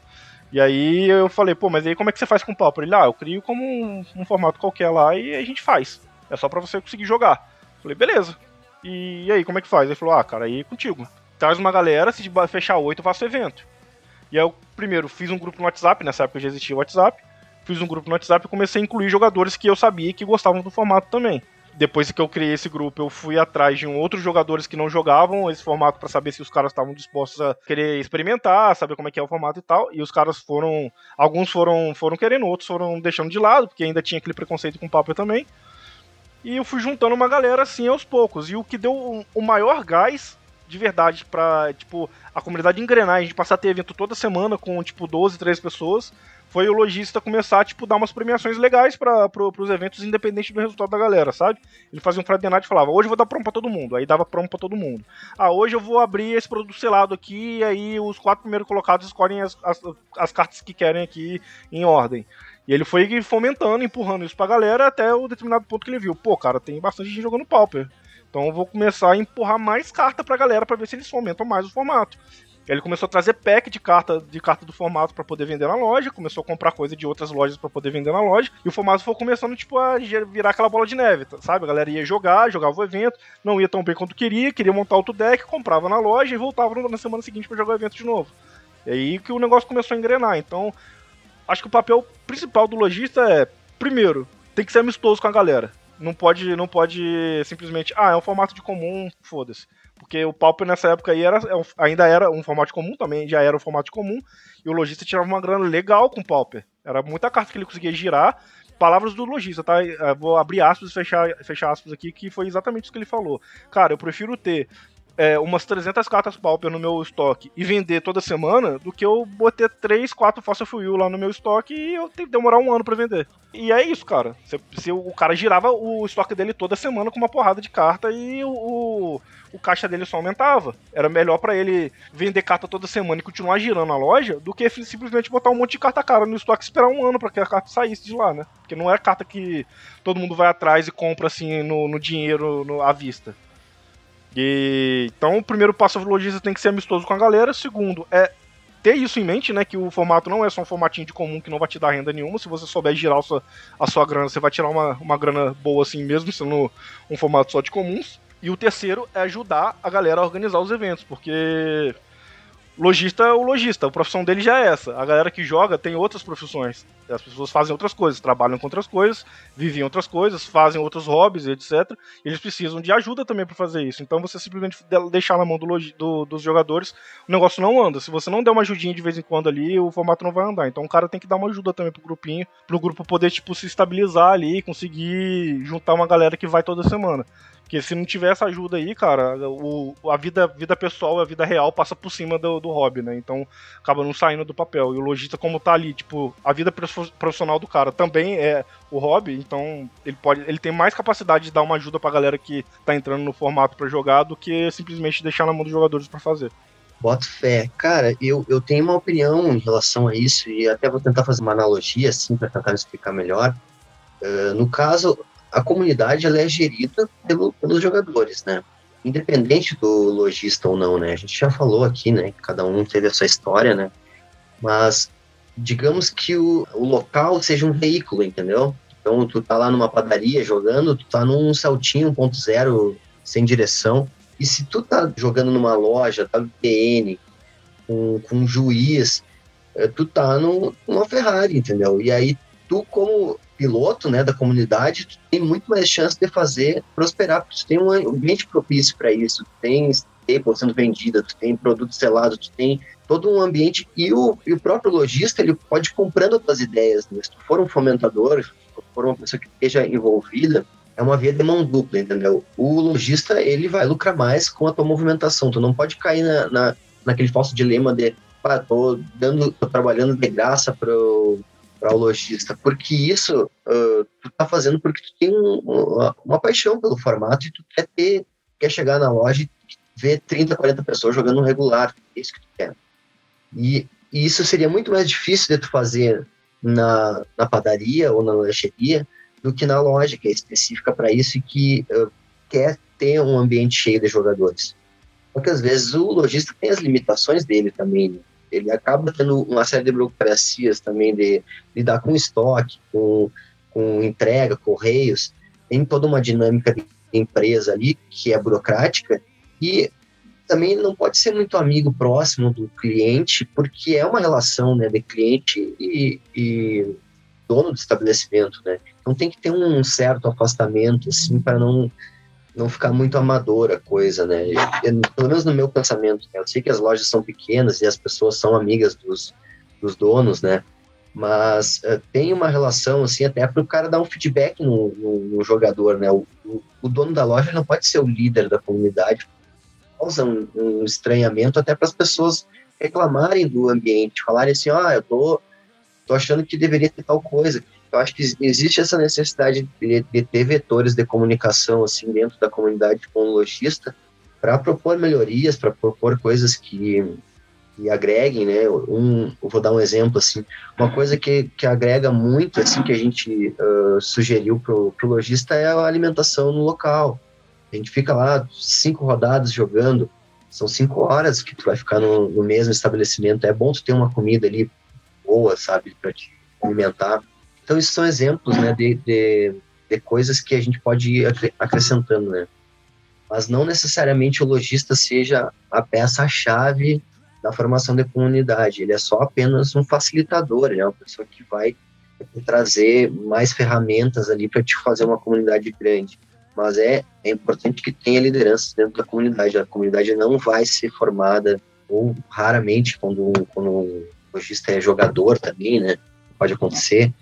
E aí eu falei, pô, mas aí como é que você faz com Pauper? Ele, ah, eu crio como um, um formato qualquer lá e a gente faz. É só para você conseguir jogar. Falei, beleza. E, e, aí, como é que faz? Ele falou, ah, cara, aí é contigo. Traz uma galera, se fechar oito, eu faço evento. E aí eu primeiro fiz um grupo no WhatsApp, nessa época já existia o WhatsApp. Fiz um grupo no WhatsApp e comecei a incluir jogadores que eu sabia que gostavam do formato também depois que eu criei esse grupo, eu fui atrás de um outros jogadores que não jogavam esse formato para saber se os caras estavam dispostos a querer experimentar, saber como é que é o formato e tal. E os caras foram, alguns foram foram querendo, outros foram deixando de lado, porque ainda tinha aquele preconceito com o Paper também. E eu fui juntando uma galera assim aos poucos. E o que deu o maior gás de verdade para tipo a comunidade engrenar, a gente passar a ter evento toda semana com tipo 12, 13 pessoas foi o lojista começar a, tipo, dar umas premiações legais para pro, os eventos, independente do resultado da galera, sabe? Ele fazia um Friday e falava, hoje eu vou dar promo pra todo mundo. Aí dava promo pra todo mundo. Ah, hoje eu vou abrir esse produto selado aqui, e aí os quatro primeiros colocados escolhem as, as, as cartas que querem aqui em ordem. E ele foi fomentando, empurrando isso pra galera até o determinado ponto que ele viu. Pô, cara, tem bastante gente jogando Pauper. Então eu vou começar a empurrar mais carta pra galera para ver se eles fomentam mais o formato. Ele começou a trazer pack de carta de carta do formato para poder vender na loja, começou a comprar coisa de outras lojas para poder vender na loja, e o formato foi começando tipo a virar aquela bola de neve, sabe? A galera ia jogar, jogava o evento, não ia tão bem quanto queria, queria montar outro deck, comprava na loja e voltava na semana seguinte para jogar o evento de novo. E aí que o negócio começou a engrenar. Então, acho que o papel principal do lojista é, primeiro, tem que ser amistoso com a galera. Não pode, não pode simplesmente, ah, é um formato de comum, foda-se. Porque o Pauper nessa época aí era, é ainda era um formato comum também, já era um formato comum, e o lojista tirava uma grana legal com o Pauper. Era muita carta que ele conseguia girar. Palavras do lojista, tá? Eu vou abrir aspas e fechar, fechar aspas aqui, que foi exatamente isso que ele falou. Cara, eu prefiro ter é, umas 300 cartas Pauper no meu estoque e vender toda semana do que eu botar 3, 4 Fossil Fuel lá no meu estoque e eu tenho que demorar um ano para vender. E é isso, cara. Se, se, o cara girava o estoque dele toda semana com uma porrada de carta e o, o, o caixa dele só aumentava. Era melhor para ele vender carta toda semana e continuar girando a loja do que simplesmente botar um monte de carta cara no estoque e esperar um ano para que a carta saísse de lá, né? Porque não é carta que todo mundo vai atrás e compra assim no, no dinheiro no, à vista. E, então, o primeiro passo do lojista tem que ser amistoso com a galera. Segundo, é ter isso em mente, né? Que o formato não é só um formatinho de comum que não vai te dar renda nenhuma. Se você souber girar a sua, a sua grana, você vai tirar uma, uma grana boa assim mesmo, sendo um formato só de comuns. E o terceiro é ajudar a galera a organizar os eventos, porque lojista é o lojista, a profissão dele já é essa. A galera que joga tem outras profissões. As pessoas fazem outras coisas, trabalham com outras coisas, vivem outras coisas, fazem outros hobbies, etc. Eles precisam de ajuda também para fazer isso. Então você simplesmente deixar na mão do, do, dos jogadores, o negócio não anda. Se você não der uma ajudinha de vez em quando ali, o formato não vai andar. Então o cara tem que dar uma ajuda também pro grupinho, pro grupo poder tipo se estabilizar ali, conseguir juntar uma galera que vai toda semana. Porque se não tiver essa ajuda aí, cara, o, a vida, vida pessoal, a vida real passa por cima do, do hobby, né? Então acaba não saindo do papel. E o lojista, como tá ali, tipo, a vida profissional do cara também é o hobby, então ele pode. Ele tem mais capacidade de dar uma ajuda pra galera que tá entrando no formato para jogar do que simplesmente deixar na mão dos jogadores para fazer. Boto fé. Cara, eu, eu tenho uma opinião em relação a isso e até vou tentar fazer uma analogia, assim, para tentar explicar melhor. Uh, no caso, a comunidade ela é gerida pelo, pelos jogadores, né? Independente do lojista ou não, né? A gente já falou aqui, né? Cada um teve a sua história, né? Mas digamos que o, o local seja um veículo, entendeu? Então tu tá lá numa padaria jogando, tu tá num saltinho 1.0 sem direção. E se tu tá jogando numa loja, tá no PN, com, com um juiz, eh, tu tá no, numa Ferrari, entendeu? E aí tu, como piloto né, da comunidade, tu tem muito mais chance de fazer prosperar, porque tu tem um ambiente propício para isso, tu tem staple sendo vendida, tu tem produto selado, tu tem todo um ambiente e o, e o próprio lojista ele pode comprando as ideias, né? se tu for um fomentador, se tu for uma pessoa que esteja envolvida, é uma via de mão dupla, entendeu? O lojista ele vai lucrar mais com a tua movimentação, tu não pode cair na, na naquele falso dilema de ah, tô dando, tô trabalhando de graça pro para o lojista, porque isso uh, tu tá fazendo porque tu tem um, uma, uma, paixão pelo formato e tu quer ter, quer chegar na loja e ver 30, 40 pessoas jogando regular, é isso que tu quer. E, e, isso seria muito mais difícil de tu fazer na, na padaria ou na lancheria do que na loja, que é específica para isso e que uh, quer ter um ambiente cheio de jogadores. Porque às vezes o lojista tem as limitações dele também. Né? Ele acaba tendo uma série de burocracias também de lidar com estoque, com, com entrega, correios. Tem toda uma dinâmica de empresa ali que é burocrática e também não pode ser muito amigo próximo do cliente, porque é uma relação né, de cliente e, e dono do estabelecimento, né? Então tem que ter um certo afastamento, assim, para não não ficar muito amadora a coisa, né? Pelo menos no meu pensamento, né? eu sei que as lojas são pequenas e as pessoas são amigas dos, dos donos, né? Mas uh, tem uma relação, assim, até para o cara dar um feedback no, no, no jogador, né? O, o, o, dono da loja não pode ser o líder da comunidade, causa um, um estranhamento até para as pessoas reclamarem do ambiente, falarem assim, ah, eu tô, tô achando que deveria ter tal coisa. Eu acho que existe essa necessidade de, de ter vetores de comunicação assim dentro da comunidade com o lojista para propor melhorias, para propor coisas que, que agreguem, né? Um, vou dar um exemplo assim, uma coisa que, que agrega muito assim que a gente uh, sugeriu pro, pro lojista é a alimentação no local. A gente fica lá cinco rodadas jogando, são cinco horas que tu vai ficar no, no mesmo estabelecimento. É bom tu ter uma comida ali boa, sabe, para te alimentar. Então, esses são exemplos, né, de, de, de coisas que a gente pode ir acrescentando, né. Mas não necessariamente o lojista seja a peça-chave da formação da comunidade. Ele é só apenas um facilitador, é uma pessoa que vai trazer mais ferramentas ali para te fazer uma comunidade grande mas é, é importante que tenha liderança dentro da comunidade. A comunidade não vai ser formada, ou raramente, quando, quando o lojista é jogador também, né? Pode acontecer,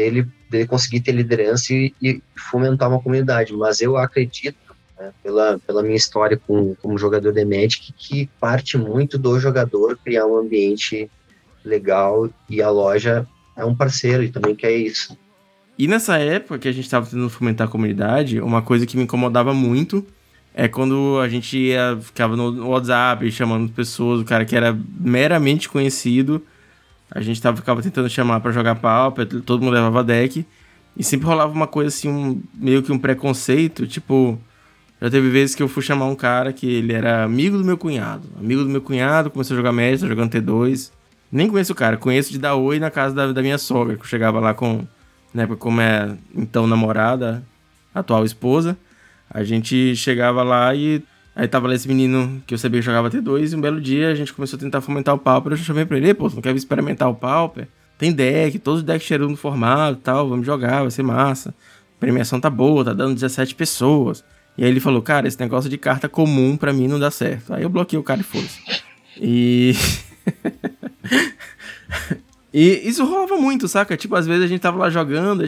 dele, dele conseguir ter liderança e, e fomentar uma comunidade. Mas eu acredito, né, pela, pela minha história com, como jogador de Magic, que parte muito do jogador criar um ambiente legal e a loja é um parceiro e também quer isso. E nessa época que a gente estava tentando fomentar a comunidade, uma coisa que me incomodava muito é quando a gente ia, ficava no WhatsApp chamando pessoas, o cara que era meramente conhecido, a gente tava, ficava tentando chamar para jogar pauper, todo mundo levava deck, e sempre rolava uma coisa assim, um, meio que um preconceito, tipo, já teve vezes que eu fui chamar um cara que ele era amigo do meu cunhado, amigo do meu cunhado, começou a jogar Magic, jogando T2, nem conheço o cara, conheço de dar oi na casa da, da minha sogra, que eu chegava lá com na época como é então namorada, atual esposa, a gente chegava lá e aí tava lá esse menino que eu sabia que jogava T2 e um belo dia a gente começou a tentar fomentar o Pauper, eu chamei pra ele, pô, você não quer experimentar o Pauper? Tem deck, todos os decks cheiram no formato e tal, vamos jogar, vai ser massa. A premiação tá boa, tá dando 17 pessoas. E aí ele falou, cara, esse negócio de carta comum pra mim não dá certo. Aí eu bloqueei o cara e fosse. E... E isso rolava muito, saca? Tipo, às vezes a gente tava lá jogando,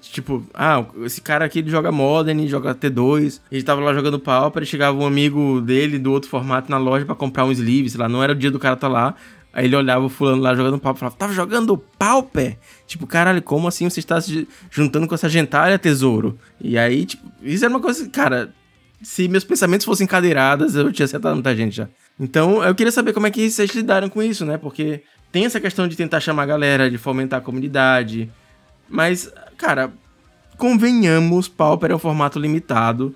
tipo, ah, esse cara aqui ele joga Modern, joga T2. A gente tava lá jogando Pauper chegava um amigo dele do outro formato na loja para comprar um sleeve, sei lá, não era o dia do cara tá lá. Aí ele olhava o fulano lá jogando Pauper e falava, tava jogando Pauper? Tipo, caralho, como assim você está se juntando com essa gentalha, tesouro? E aí, tipo, isso era uma coisa, cara, se meus pensamentos fossem cadeiradas, eu tinha acertado muita gente já. Então, eu queria saber como é que vocês lidaram com isso, né? Porque tem essa questão de tentar chamar a galera, de fomentar a comunidade. Mas, cara, convenhamos, Pauper é um formato limitado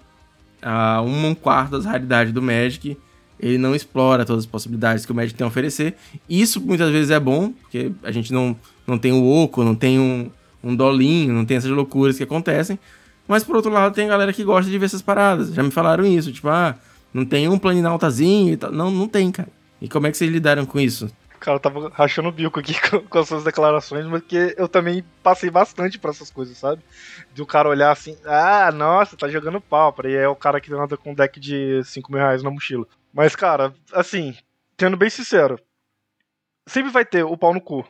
a um quarto das raridades do Magic. Ele não explora todas as possibilidades que o Magic tem a oferecer. Isso muitas vezes é bom, porque a gente não, não tem o oco, não tem um, um dolinho, não tem essas loucuras que acontecem. Mas por outro lado, tem galera que gosta de ver essas paradas. Já me falaram isso, tipo, ah, não tem um planinaltazinho e tal. Não, não tem, cara. E como é que vocês lidaram com isso? Cara, tava rachando o bico aqui com, com as suas declarações, porque eu também passei bastante por essas coisas, sabe? De o cara olhar assim, ah, nossa, tá jogando pau, e é o cara que anda com um deck de 5 mil reais na mochila. Mas, cara, assim, sendo bem sincero, sempre vai ter o pau no cu.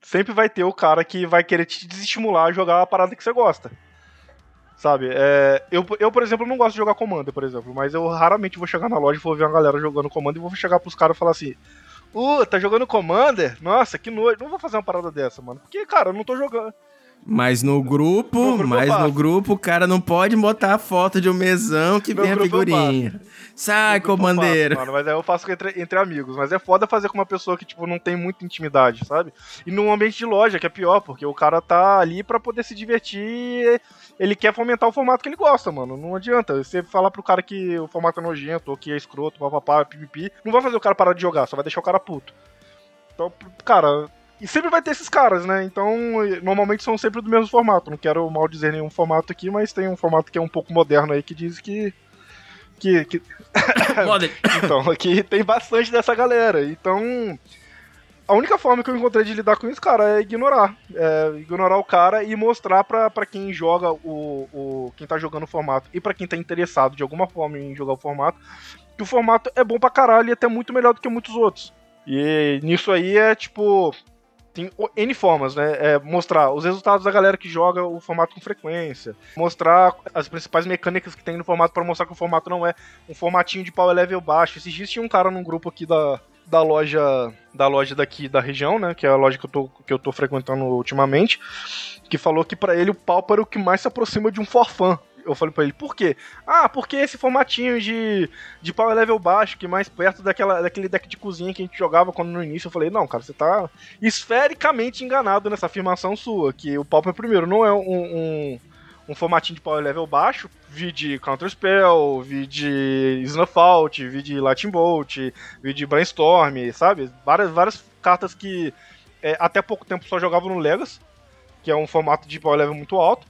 Sempre vai ter o cara que vai querer te desestimular a jogar a parada que você gosta. Sabe? É, eu, eu, por exemplo, não gosto de jogar comando, por exemplo, mas eu raramente vou chegar na loja e vou ver uma galera jogando comando e vou chegar pros caras e falar assim: Uh, tá jogando Commander? Nossa, que noite. Não vou fazer uma parada dessa, mano. Porque, cara, eu não tô jogando. Mas no grupo, no grupo mas no grupo o cara não pode botar a foto de um mesão que vem a figurinha. Sai, comandeiro. Faço, mano, mas aí eu faço entre, entre amigos. Mas é foda fazer com uma pessoa que, tipo, não tem muita intimidade, sabe? E num ambiente de loja, que é pior, porque o cara tá ali para poder se divertir ele quer fomentar o formato que ele gosta, mano. Não adianta. Você falar pro cara que o formato é nojento, ou que é escroto, papapá, pipipi, não vai fazer o cara parar de jogar, só vai deixar o cara puto. Então, cara, e sempre vai ter esses caras, né? Então, normalmente são sempre do mesmo formato. Não quero mal dizer nenhum formato aqui, mas tem um formato que é um pouco moderno aí que diz que. Que. que... então, aqui tem bastante dessa galera. Então. A única forma que eu encontrei de lidar com isso, cara, é ignorar. É ignorar o cara e mostrar pra, pra quem joga o, o. quem tá jogando o formato e para quem tá interessado de alguma forma em jogar o formato, que o formato é bom pra caralho e até muito melhor do que muitos outros. E nisso aí é tipo tem N formas, né? É mostrar os resultados da galera que joga o formato com frequência, mostrar as principais mecânicas que tem no formato para mostrar que o formato não é um formatinho de power level baixo. Esses dias tinha um cara num grupo aqui da, da loja da loja daqui da região, né, que é a loja que eu tô, que eu tô frequentando ultimamente, que falou que para ele o Pauper é o que mais se aproxima de um forfã eu falei pra ele, por quê? Ah, porque esse formatinho de, de power level baixo, que mais perto daquela, daquele deck de cozinha que a gente jogava quando no início. Eu falei, não, cara, você tá esfericamente enganado nessa afirmação sua, que o Pauper, primeiro, não é um, um, um formatinho de power level baixo, vi de Counter Spell, vi de Snowfault, vi de Lightning Bolt, vi de Brainstorm, sabe? Várias, várias cartas que é, até pouco tempo só jogavam no Legacy, que é um formato de power level muito alto.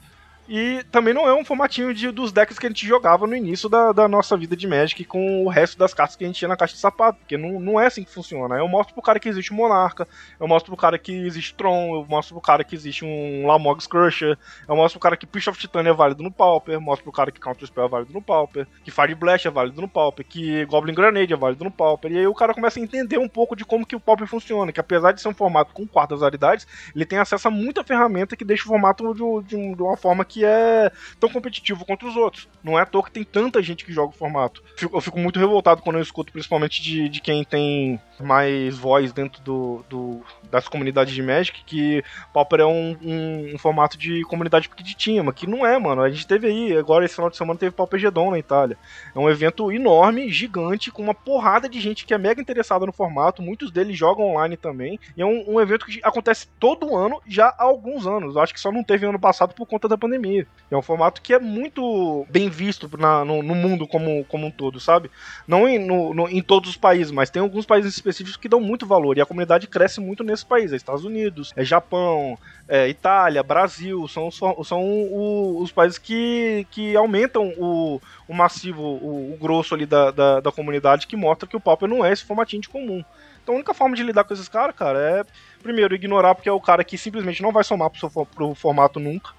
E também não é um formatinho de, dos decks que a gente jogava no início da, da, nossa vida de Magic com o resto das cartas que a gente tinha na caixa de sapato. Porque não, não é assim que funciona. Eu mostro pro cara que existe um Monarca, eu mostro pro cara que existe Tron, eu mostro pro cara que existe um Lamog's Crusher, eu mostro pro cara que Priest of Titan é válido no Pauper, mostro pro cara que Counter Spell é válido no Pauper, que Fire Blast é válido no Pauper, que Goblin Grenade é válido no Pauper. E aí o cara começa a entender um pouco de como que o Pauper funciona, que apesar de ser um formato com quartas raridades, ele tem acesso a muita ferramenta que deixa o formato de, de, de uma forma que é tão competitivo quanto os outros. Não é à toa que tem tanta gente que joga o formato. Eu fico muito revoltado quando eu escuto, principalmente de, de quem tem mais voz dentro do, do das comunidades de Magic, que Pauper é um, um, um, formato de comunidade pequitinha, mas que não é, mano. A gente teve aí, agora esse final de semana teve Pauper Gedon na Itália. É um evento enorme, gigante, com uma porrada de gente que é mega interessada no formato, muitos deles jogam online também, e é um, um evento que acontece todo ano, já há alguns anos. Acho que só não teve ano passado por conta da pandemia. É um formato que é muito bem visto na, no, no, mundo como, como um todo, sabe? Não em, no, no, em todos os países, mas tem alguns países específicos que dão muito valor, e a comunidade cresce muito nesse país. É Estados Unidos, é Japão, é Itália, Brasil, são, são o, os países que, que aumentam o, o massivo, o, o grosso ali da, da, da, comunidade, que mostra que o Pauper não é esse formatinho de comum. Então a única forma de lidar com esses caras, cara, é primeiro ignorar porque é o cara que simplesmente não vai somar pro, seu, pro formato nunca.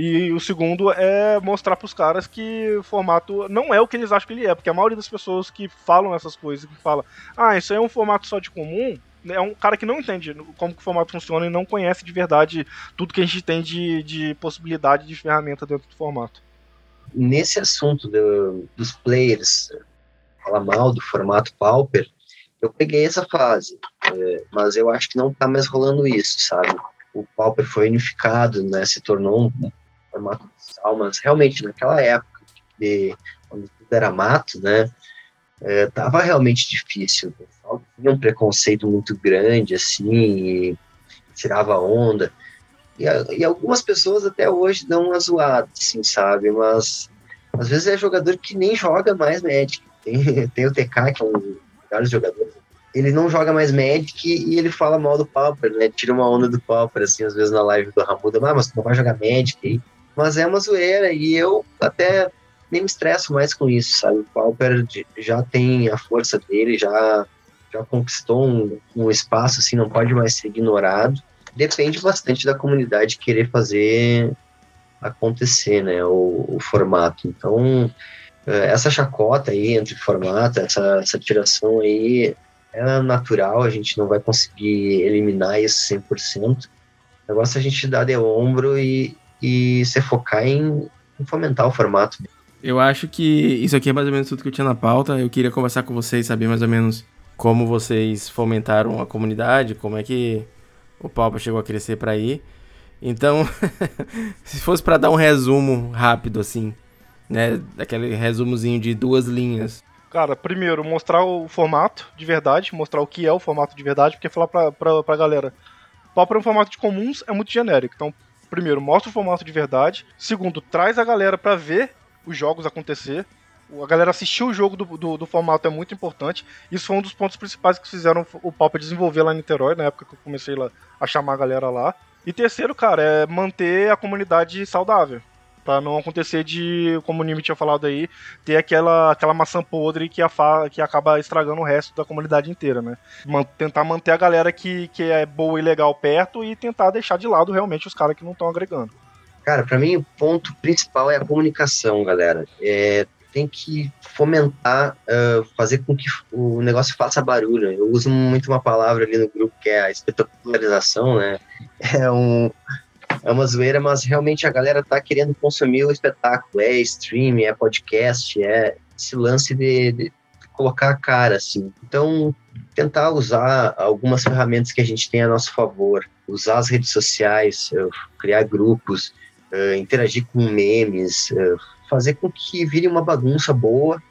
E o segundo é mostrar pros caras que o formato não é o que eles acham que ele é, porque a maioria das pessoas que falam essas coisas, que falam, ah, isso aí é um formato só de comum, é um cara que não entende como que o formato funciona e não conhece de verdade tudo que a gente tem de, de possibilidade de ferramenta dentro do formato. Nesse assunto do, dos players falar mal do formato Pauper, eu peguei essa fase, é, mas eu acho que não tá mais rolando isso, sabe? O Pauper foi unificado, né? Se tornou um formato oficial, mas realmente naquela época, de, quando tudo era mato, né? É, tava realmente difícil. O pessoal tinha um preconceito muito grande, assim, tirava onda. E, e, algumas pessoas até hoje dão uma zoada, assim, sabe? Mas às vezes é jogador que nem joga mais Magic. Tem, tem o TK, que é um dos melhores jogadores. Ele não joga mais Magic e ele fala mal do Pauper, né? Tira uma onda do Pauper, assim, às vezes na live do Ramuda. Ah, mas tu não vai jogar Magic aí. Mas é uma zoeira e eu até nem me estresso mais com isso, sabe? O Pauper já tem a força dele, já, já conquistou um, um espaço, assim, não pode mais ser ignorado. Depende bastante da comunidade querer fazer acontecer, né, o, o formato. Então, é, essa chacota aí entre formato, essa, essa tiração aí é natural, a gente não vai conseguir eliminar isso 100%. O negócio é a gente dar de ombro e, e se focar em, em fomentar o formato. Eu acho que isso aqui é mais ou menos tudo que eu tinha na pauta. Eu queria conversar com vocês, saber mais ou menos como vocês fomentaram a comunidade, como é que o Palpa chegou a crescer para ir. Então, se fosse para dar um resumo rápido assim, né, aquele resumozinho de duas linhas. Cara, primeiro, mostrar o formato de verdade, mostrar o que é o formato de verdade, porque falar pra, pra, pra galera, Pauper é um formato de comuns, é muito genérico. Então, primeiro, mostra o formato de verdade. Segundo, traz a galera para ver os jogos acontecer. A galera assistir o jogo do, do, do, formato é muito importante. Isso foi um dos pontos principais que fizeram o Pauper desenvolver lá em Niterói, na época que eu comecei a chamar a galera lá. E terceiro, cara, é manter a comunidade saudável. Pra não acontecer de, como o Nimi tinha falado aí, ter aquela, aquela maçã podre que, a que acaba estragando o resto da comunidade inteira, né? Man tentar manter a galera que, que é boa e legal perto e tentar deixar de lado realmente os caras que não estão agregando. Cara, para mim o ponto principal é a comunicação, galera. É, tem que fomentar, uh, fazer com que o negócio faça barulho. Eu uso muito uma palavra ali no grupo que é a espetacularização, né? É um, é uma zoeira, mas realmente a galera tá querendo consumir o espetáculo. É stream, é podcast, é esse lance de, de colocar a cara, assim. Então, tentar usar algumas ferramentas que a gente tem a nosso favor, usar as redes sociais, eh, criar grupos, uh, interagir com memes, uh, fazer com que vire uma bagunça boa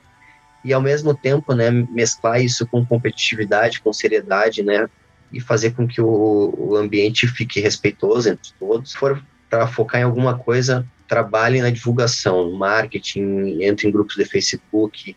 e ao mesmo tempo, né, mesclar isso com competitividade, com seriedade, né, e fazer com que o, o ambiente fique respeitoso entre todos. Se for para focar em alguma coisa, trabalhe na divulgação, no marketing, entre em grupos de Facebook,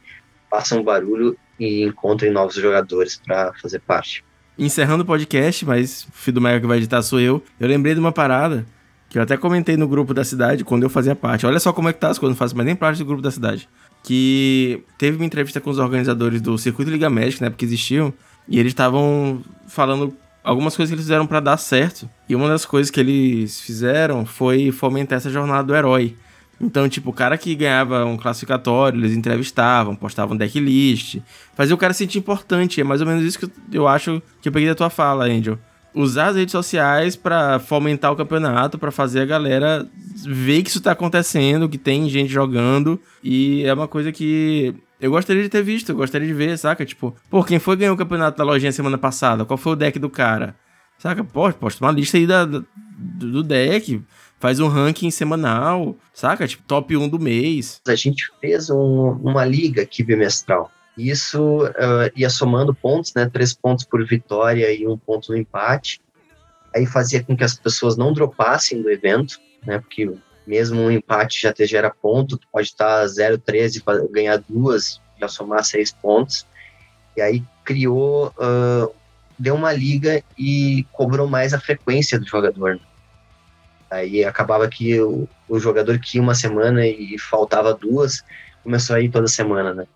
façam barulho e encontrem novos jogadores para fazer parte. Encerrando o podcast, mas o filho do Mega que vai editar sou eu, eu lembrei de uma parada que eu até comentei no grupo da cidade quando eu fazia parte. Olha só como é que tá as coisas, não faço mais nem parte do grupo da cidade. Que teve uma entrevista com os organizadores do Circuito Liga Médica, né, porque existiam, e eles estavam falando algumas coisas que eles fizeram para dar certo. E uma das coisas que eles fizeram foi fomentar essa jornada do herói. Então, tipo, o cara que ganhava um classificatório, eles entrevistavam, postavam decklist, fazia o cara sentir importante. É mais ou menos isso que eu acho que eu peguei da tua fala, Angel. Usar as redes sociais para fomentar o campeonato, para fazer a galera ver que isso tá acontecendo, que tem gente jogando. E é uma coisa que eu gostaria de ter visto, eu gostaria de ver, saca? Tipo, pô, quem foi ganhou o campeonato da lojinha semana passada? Qual foi o deck do cara? Saca? Pô, posta uma lista aí da, do, do deck, faz um ranking semanal, saca? Tipo, top 1 do mês. A gente fez um, uma liga aqui bimestral. Isso uh, ia somando pontos, né? Três pontos por vitória e um ponto no empate. Aí fazia com que as pessoas não dropassem do evento, né? Porque mesmo um empate já te gera ponto, tu pode estar 0-13 ganhar duas, já somar seis pontos. E aí criou, uh, deu uma liga e cobrou mais a frequência do jogador. Aí acabava que o, o jogador que ia uma semana e faltava duas, começou a ir toda semana, né?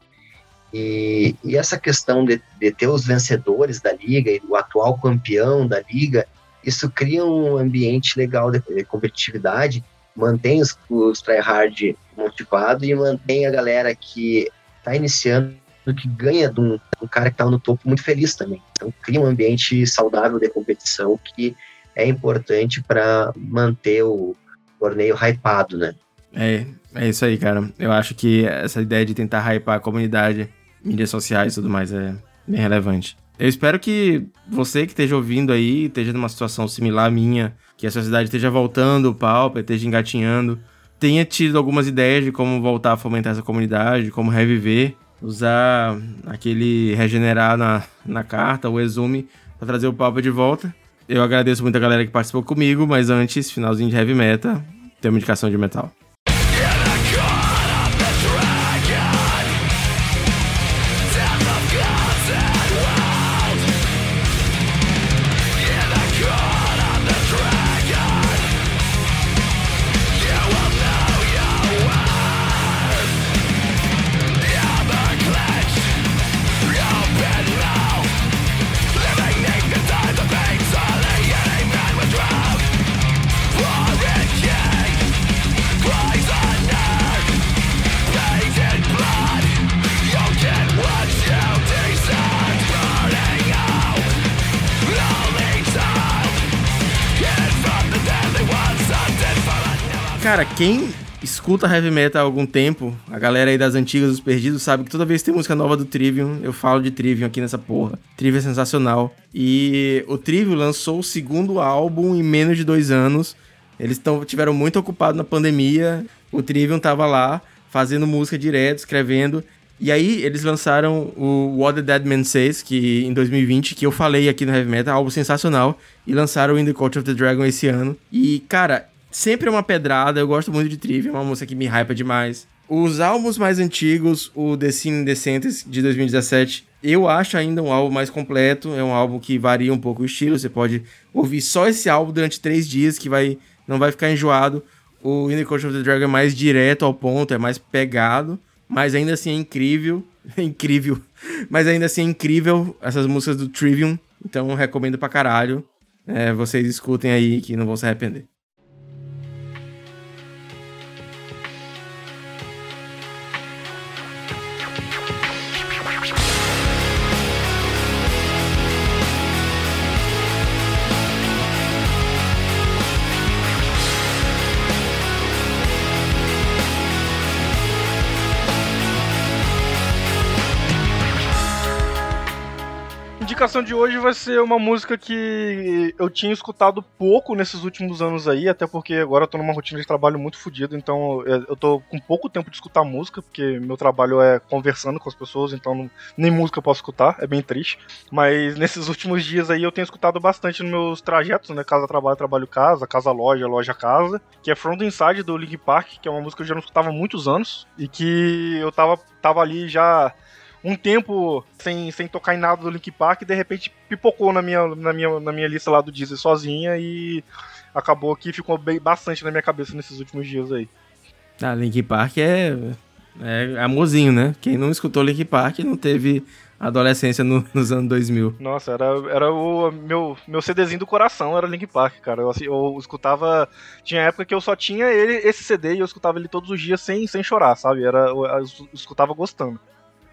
E, e essa questão de, de, ter os vencedores da liga e o atual campeão da liga, isso cria um ambiente legal de, de competitividade mantém os, os tryhard motivados e mantém a galera que está iniciando que ganha de um, um cara que está no topo muito feliz também. Então cria um ambiente saudável de competição que é importante para manter o torneio hypado, né? É, é isso aí, cara. Eu acho que essa ideia de tentar hypar a comunidade, mídias sociais e tudo mais é bem relevante. Eu espero que você que esteja ouvindo aí, esteja numa situação similar à minha, que a sociedade esteja voltando o palco, esteja engatinhando, tenha tido algumas ideias de como voltar a fomentar essa comunidade, como reviver, usar aquele regenerar na, na carta, o exume, para trazer o palco de volta. Eu agradeço muito a galera que participou comigo, mas antes, finalzinho de heavy metal, tem uma indicação de metal. Quem escuta heavy metal há algum tempo, a galera aí das antigas dos perdidos sabe que toda vez que tem música nova do Trivium, eu falo de Trivium aqui nessa porra. Trivium é sensacional. E o Trivium lançou o segundo álbum em menos de dois anos, Eles tão, tiveram muito ocupado na pandemia. O Trivium tava lá, fazendo música direto, escrevendo. E aí, eles lançaram o What the Dead Man Says, que em 2020, que eu falei aqui no Heavy Metal, algo sensacional. E lançaram In the Court of the Dragon esse ano. E, cara, sempre é uma pedrada. Eu gosto muito de Trivium, é uma música que me hypa demais. Os álbuns mais antigos, o The The Sentence de 2017, eu acho ainda um álbum mais completo. É um álbum que varia um pouco o estilo. Você pode ouvir só esse álbum durante três dias, que vai não vai ficar enjoado. O In the Court of the Dragon é mais direto ao ponto, é mais pegado, mas ainda assim é incrível. É incrível. Mas ainda assim é incrível essas músicas do Trivium. Então recomendo pra caralho. É, vocês escutem aí que não vão se arrepender. Indicação de hoje vai ser uma música que eu tinha escutado pouco nesses últimos anos aí, até porque agora eu tô numa rotina de trabalho muito fodida, então eu tô com pouco tempo de escutar música, porque meu trabalho é conversando com as pessoas, então nem música eu posso escutar, é bem triste. Mas nesses últimos dias aí eu tenho escutado bastante nos meus trajetos, né? Casa trabalho, trabalho casa, casa loja, loja casa, que é Front Inside do Link Park, que é uma música que eu já não escutava há muitos anos e que eu tava, tava ali já um tempo sem, sem tocar em nada do Link Park e de repente pipocou na minha, na, minha, na minha lista lá do Deezer sozinha e acabou que ficou bem, bastante na minha cabeça nesses últimos dias aí. Ah, Link Park é, é amorzinho, né? Quem não escutou Link Park não teve adolescência no, nos anos 2000. Nossa, era, era o meu, meu CDzinho do coração, era Link Park, cara. Eu, assim, eu escutava. Tinha época que eu só tinha ele, esse CD e eu escutava ele todos os dias sem, sem chorar, sabe? Era, eu, eu escutava gostando.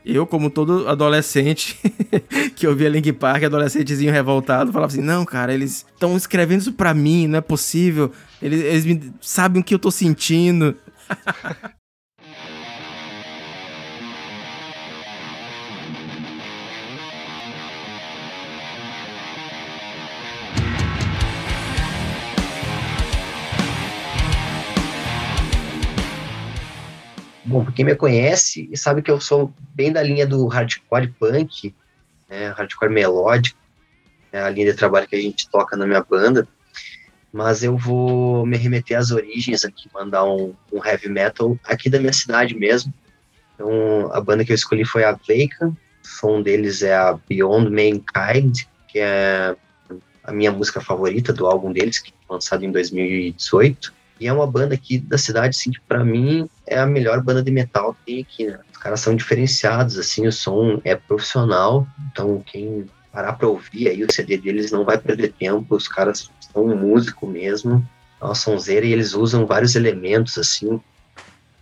Eu, como todo adolescente que ouvia Link Park, adolescentezinho revoltado, falava assim: não, cara, eles estão escrevendo isso pra mim, não é possível. Eles, eles sabem o que eu tô sentindo. Bom, quem me conhece sabe que eu sou bem da linha do hardcore punk, né, hardcore melódico, é a linha de trabalho que a gente toca na minha banda. Mas eu vou me remeter às origens aqui, mandar um, um heavy metal aqui da minha cidade mesmo. Então, a banda que eu escolhi foi a Vacant, o som deles é a Beyond Mankind, que é a minha música favorita do álbum deles, que foi lançado em 2018. E é uma banda aqui da cidade, assim, que pra mim é a melhor banda de metal que tem aqui, né? Os caras são diferenciados, assim, o som é profissional, então quem parar pra ouvir aí o CD deles não vai perder tempo, os caras são um músico mesmo, é uma sonzeira e eles usam vários elementos, assim,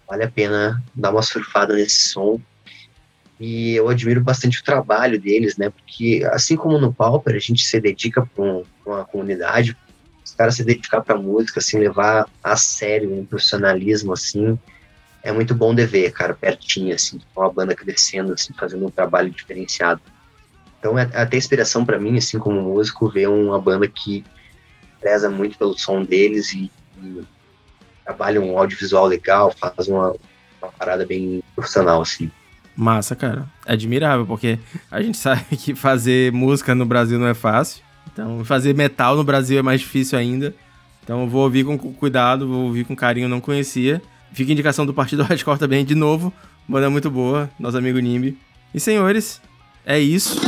vale a pena dar uma surfada nesse som. E eu admiro bastante o trabalho deles, né? Porque assim como no Pauper, a gente se dedica para uma comunidade, caras se dedicar pra música, assim, levar a sério um profissionalismo, assim, é muito bom de ver, cara, pertinho, assim, com a banda crescendo, assim, fazendo um trabalho diferenciado. Então é até inspiração para mim, assim, como músico, ver uma banda que preza muito pelo som deles e, e trabalha um audiovisual legal, faz uma, uma parada bem profissional, assim. Massa, cara. Admirável, porque a gente sabe que fazer música no Brasil não é fácil. Então, fazer metal no Brasil é mais difícil ainda. Então, vou ouvir com cuidado, vou ouvir com carinho, não conhecia. Fica indicação do Partido Hardcore também, de novo. Banda muito boa, nosso amigo Nimbi. E, senhores, é isso.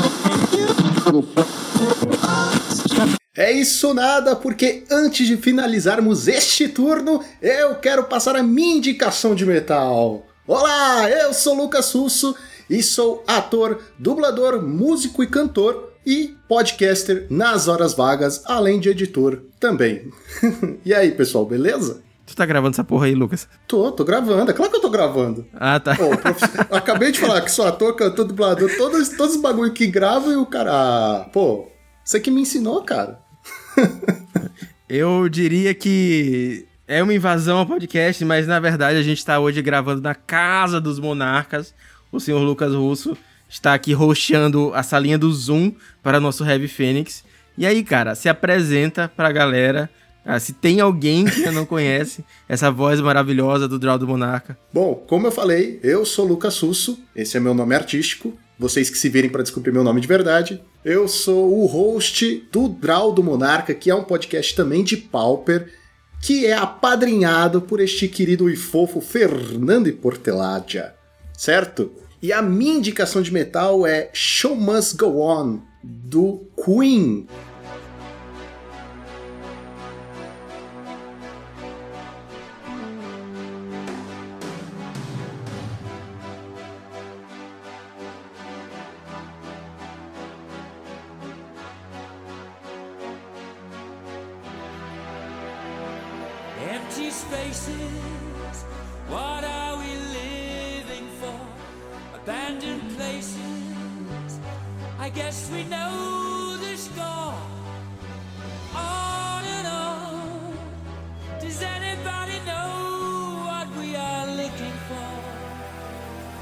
É isso nada, porque antes de finalizarmos este turno, eu quero passar a minha indicação de metal. Olá, eu sou Lucas Russo e sou ator, dublador, músico e cantor e podcaster nas horas vagas, além de editor também. e aí, pessoal, beleza? Tu tá gravando essa porra aí, Lucas? Tô, tô gravando. É claro que eu tô gravando. Ah, tá. Pô, prof... Acabei de falar que sou ator, cantor, dublador, todos, todos os bagulho que gravo e o cara. Ah, pô, você que me ensinou, cara. eu diria que é uma invasão ao podcast, mas na verdade a gente tá hoje gravando na casa dos monarcas, o senhor Lucas Russo está aqui roxando a salinha do Zoom para nosso Heavy Fênix. E aí, cara, se apresenta pra galera, Ah, se tem alguém que não conhece essa voz maravilhosa do Draw do Monarca. Bom, como eu falei, eu sou Lucas Susso, esse é meu nome artístico. Vocês que se virem para descobrir meu nome de verdade. Eu sou o host do Draw do Monarca, que é um podcast também de Pauper, que é apadrinhado por este querido e fofo Fernando Porteladia, certo? E a minha indicação de metal é Show Must Go On, do Queen. Guess we know the score. On and on, does anybody know what we are looking for?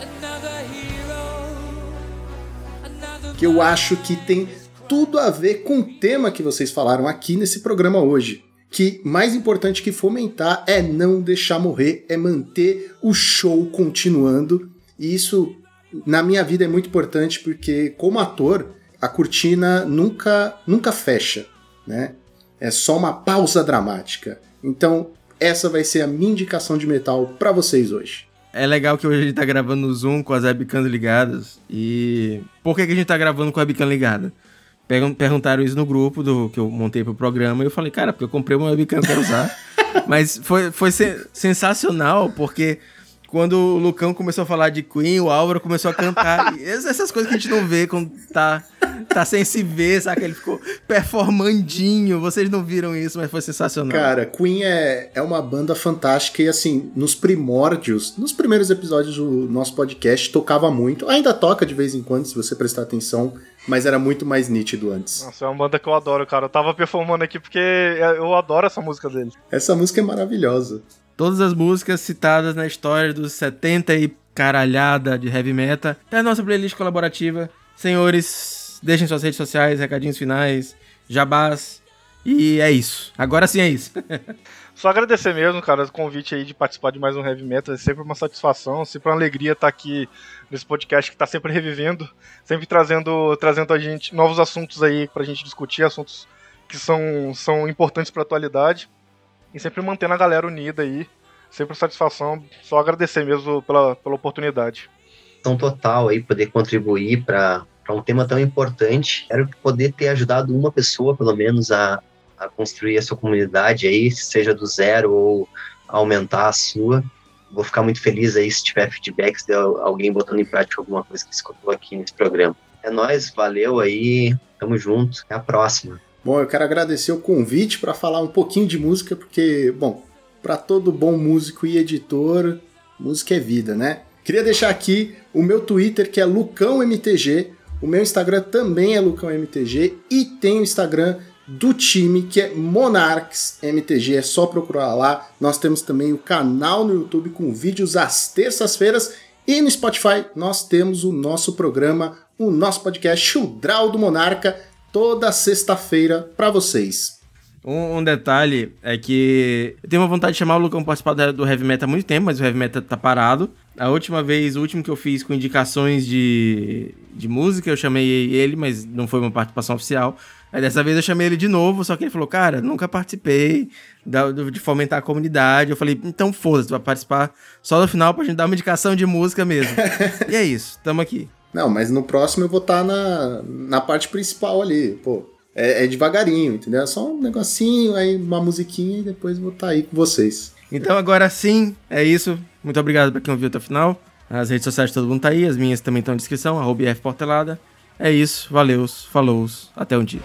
Another hero, another que eu acho que tem tudo a ver com o tema que vocês falaram aqui nesse programa hoje. Que mais importante que fomentar é não deixar morrer, é manter o show continuando. E isso, na minha vida, é muito importante porque, como ator, a cortina nunca, nunca fecha, né? É só uma pausa dramática. Então, essa vai ser a minha indicação de metal para vocês hoje. É legal que hoje a gente tá gravando no Zoom com as webcams ligadas. E por que, que a gente tá gravando com a webcam ligada? Perguntaram isso no grupo do que eu montei pro programa e eu falei, cara, porque eu comprei uma webcam pra usar. Mas foi, foi sensacional, porque quando o Lucão começou a falar de Queen, o Álvaro começou a cantar. essas coisas que a gente não vê quando tá, tá sem se ver, sabe? Ele ficou performandinho. Vocês não viram isso, mas foi sensacional. Cara, Queen é, é uma banda fantástica e, assim, nos primórdios, nos primeiros episódios do nosso podcast, tocava muito. Ainda toca de vez em quando, se você prestar atenção, mas era muito mais nítido antes. Nossa, é uma banda que eu adoro, cara. Eu tava performando aqui porque eu adoro essa música dele. Essa música é maravilhosa. Todas as músicas citadas na história dos 70 e caralhada de heavy metal. É a nossa playlist colaborativa. Senhores, deixem suas redes sociais, recadinhos finais, jabás. E é isso. Agora sim é isso. Só agradecer mesmo, cara, o convite aí de participar de mais um Heavy Metal. É sempre uma satisfação, sempre uma alegria estar aqui nesse podcast que está sempre revivendo, sempre trazendo, trazendo a gente novos assuntos aí pra gente discutir, assuntos que são, são importantes pra atualidade e sempre mantendo a galera unida aí. Sempre satisfação, só agradecer mesmo pela, pela oportunidade. Tão total aí, poder contribuir para um tema tão importante. Quero poder ter ajudado uma pessoa, pelo menos, a, a construir a sua comunidade aí, seja do zero ou aumentar a sua. Vou ficar muito feliz aí se tiver feedbacks de alguém botando em prática alguma coisa que escutou aqui nesse programa. É nóis, valeu aí, tamo junto, até a próxima. Bom, eu quero agradecer o convite para falar um pouquinho de música, porque, bom, para todo bom músico e editor, música é vida, né? Queria deixar aqui o meu Twitter, que é LucãoMTG, o meu Instagram também é LucãoMTG, e tem o Instagram do time, que é Monarchs MTG, é só procurar lá. Nós temos também o canal no YouTube com vídeos às terças-feiras, e no Spotify nós temos o nosso programa, o nosso podcast, Draw do Monarca, toda sexta-feira para vocês. Um, um, detalhe é que eu tenho uma vontade de chamar o Lucão participar do Heavy Metal há muito tempo, mas o Heavy Metal tá parado. A última vez, o último que eu fiz com indicações de, de música, eu chamei ele, mas não foi uma participação oficial. Aí dessa vez eu chamei ele de novo, só que ele falou, cara, nunca participei da, de fomentar a comunidade. Eu falei, então foda-se, vai participar só no final pra gente dar uma indicação de música mesmo. e é isso, tamo aqui. Não, mas no próximo eu vou estar tá na, na parte principal ali, pô. É, é, devagarinho, entendeu? É só um negocinho, aí uma musiquinha e depois vou estar tá aí com vocês. Então agora sim, é isso. Muito obrigado pra quem ouviu até o final. As redes sociais de todo mundo tá aí, as minhas também estão na descrição, arroba Portelada. É isso, valeu, falou, até um dia.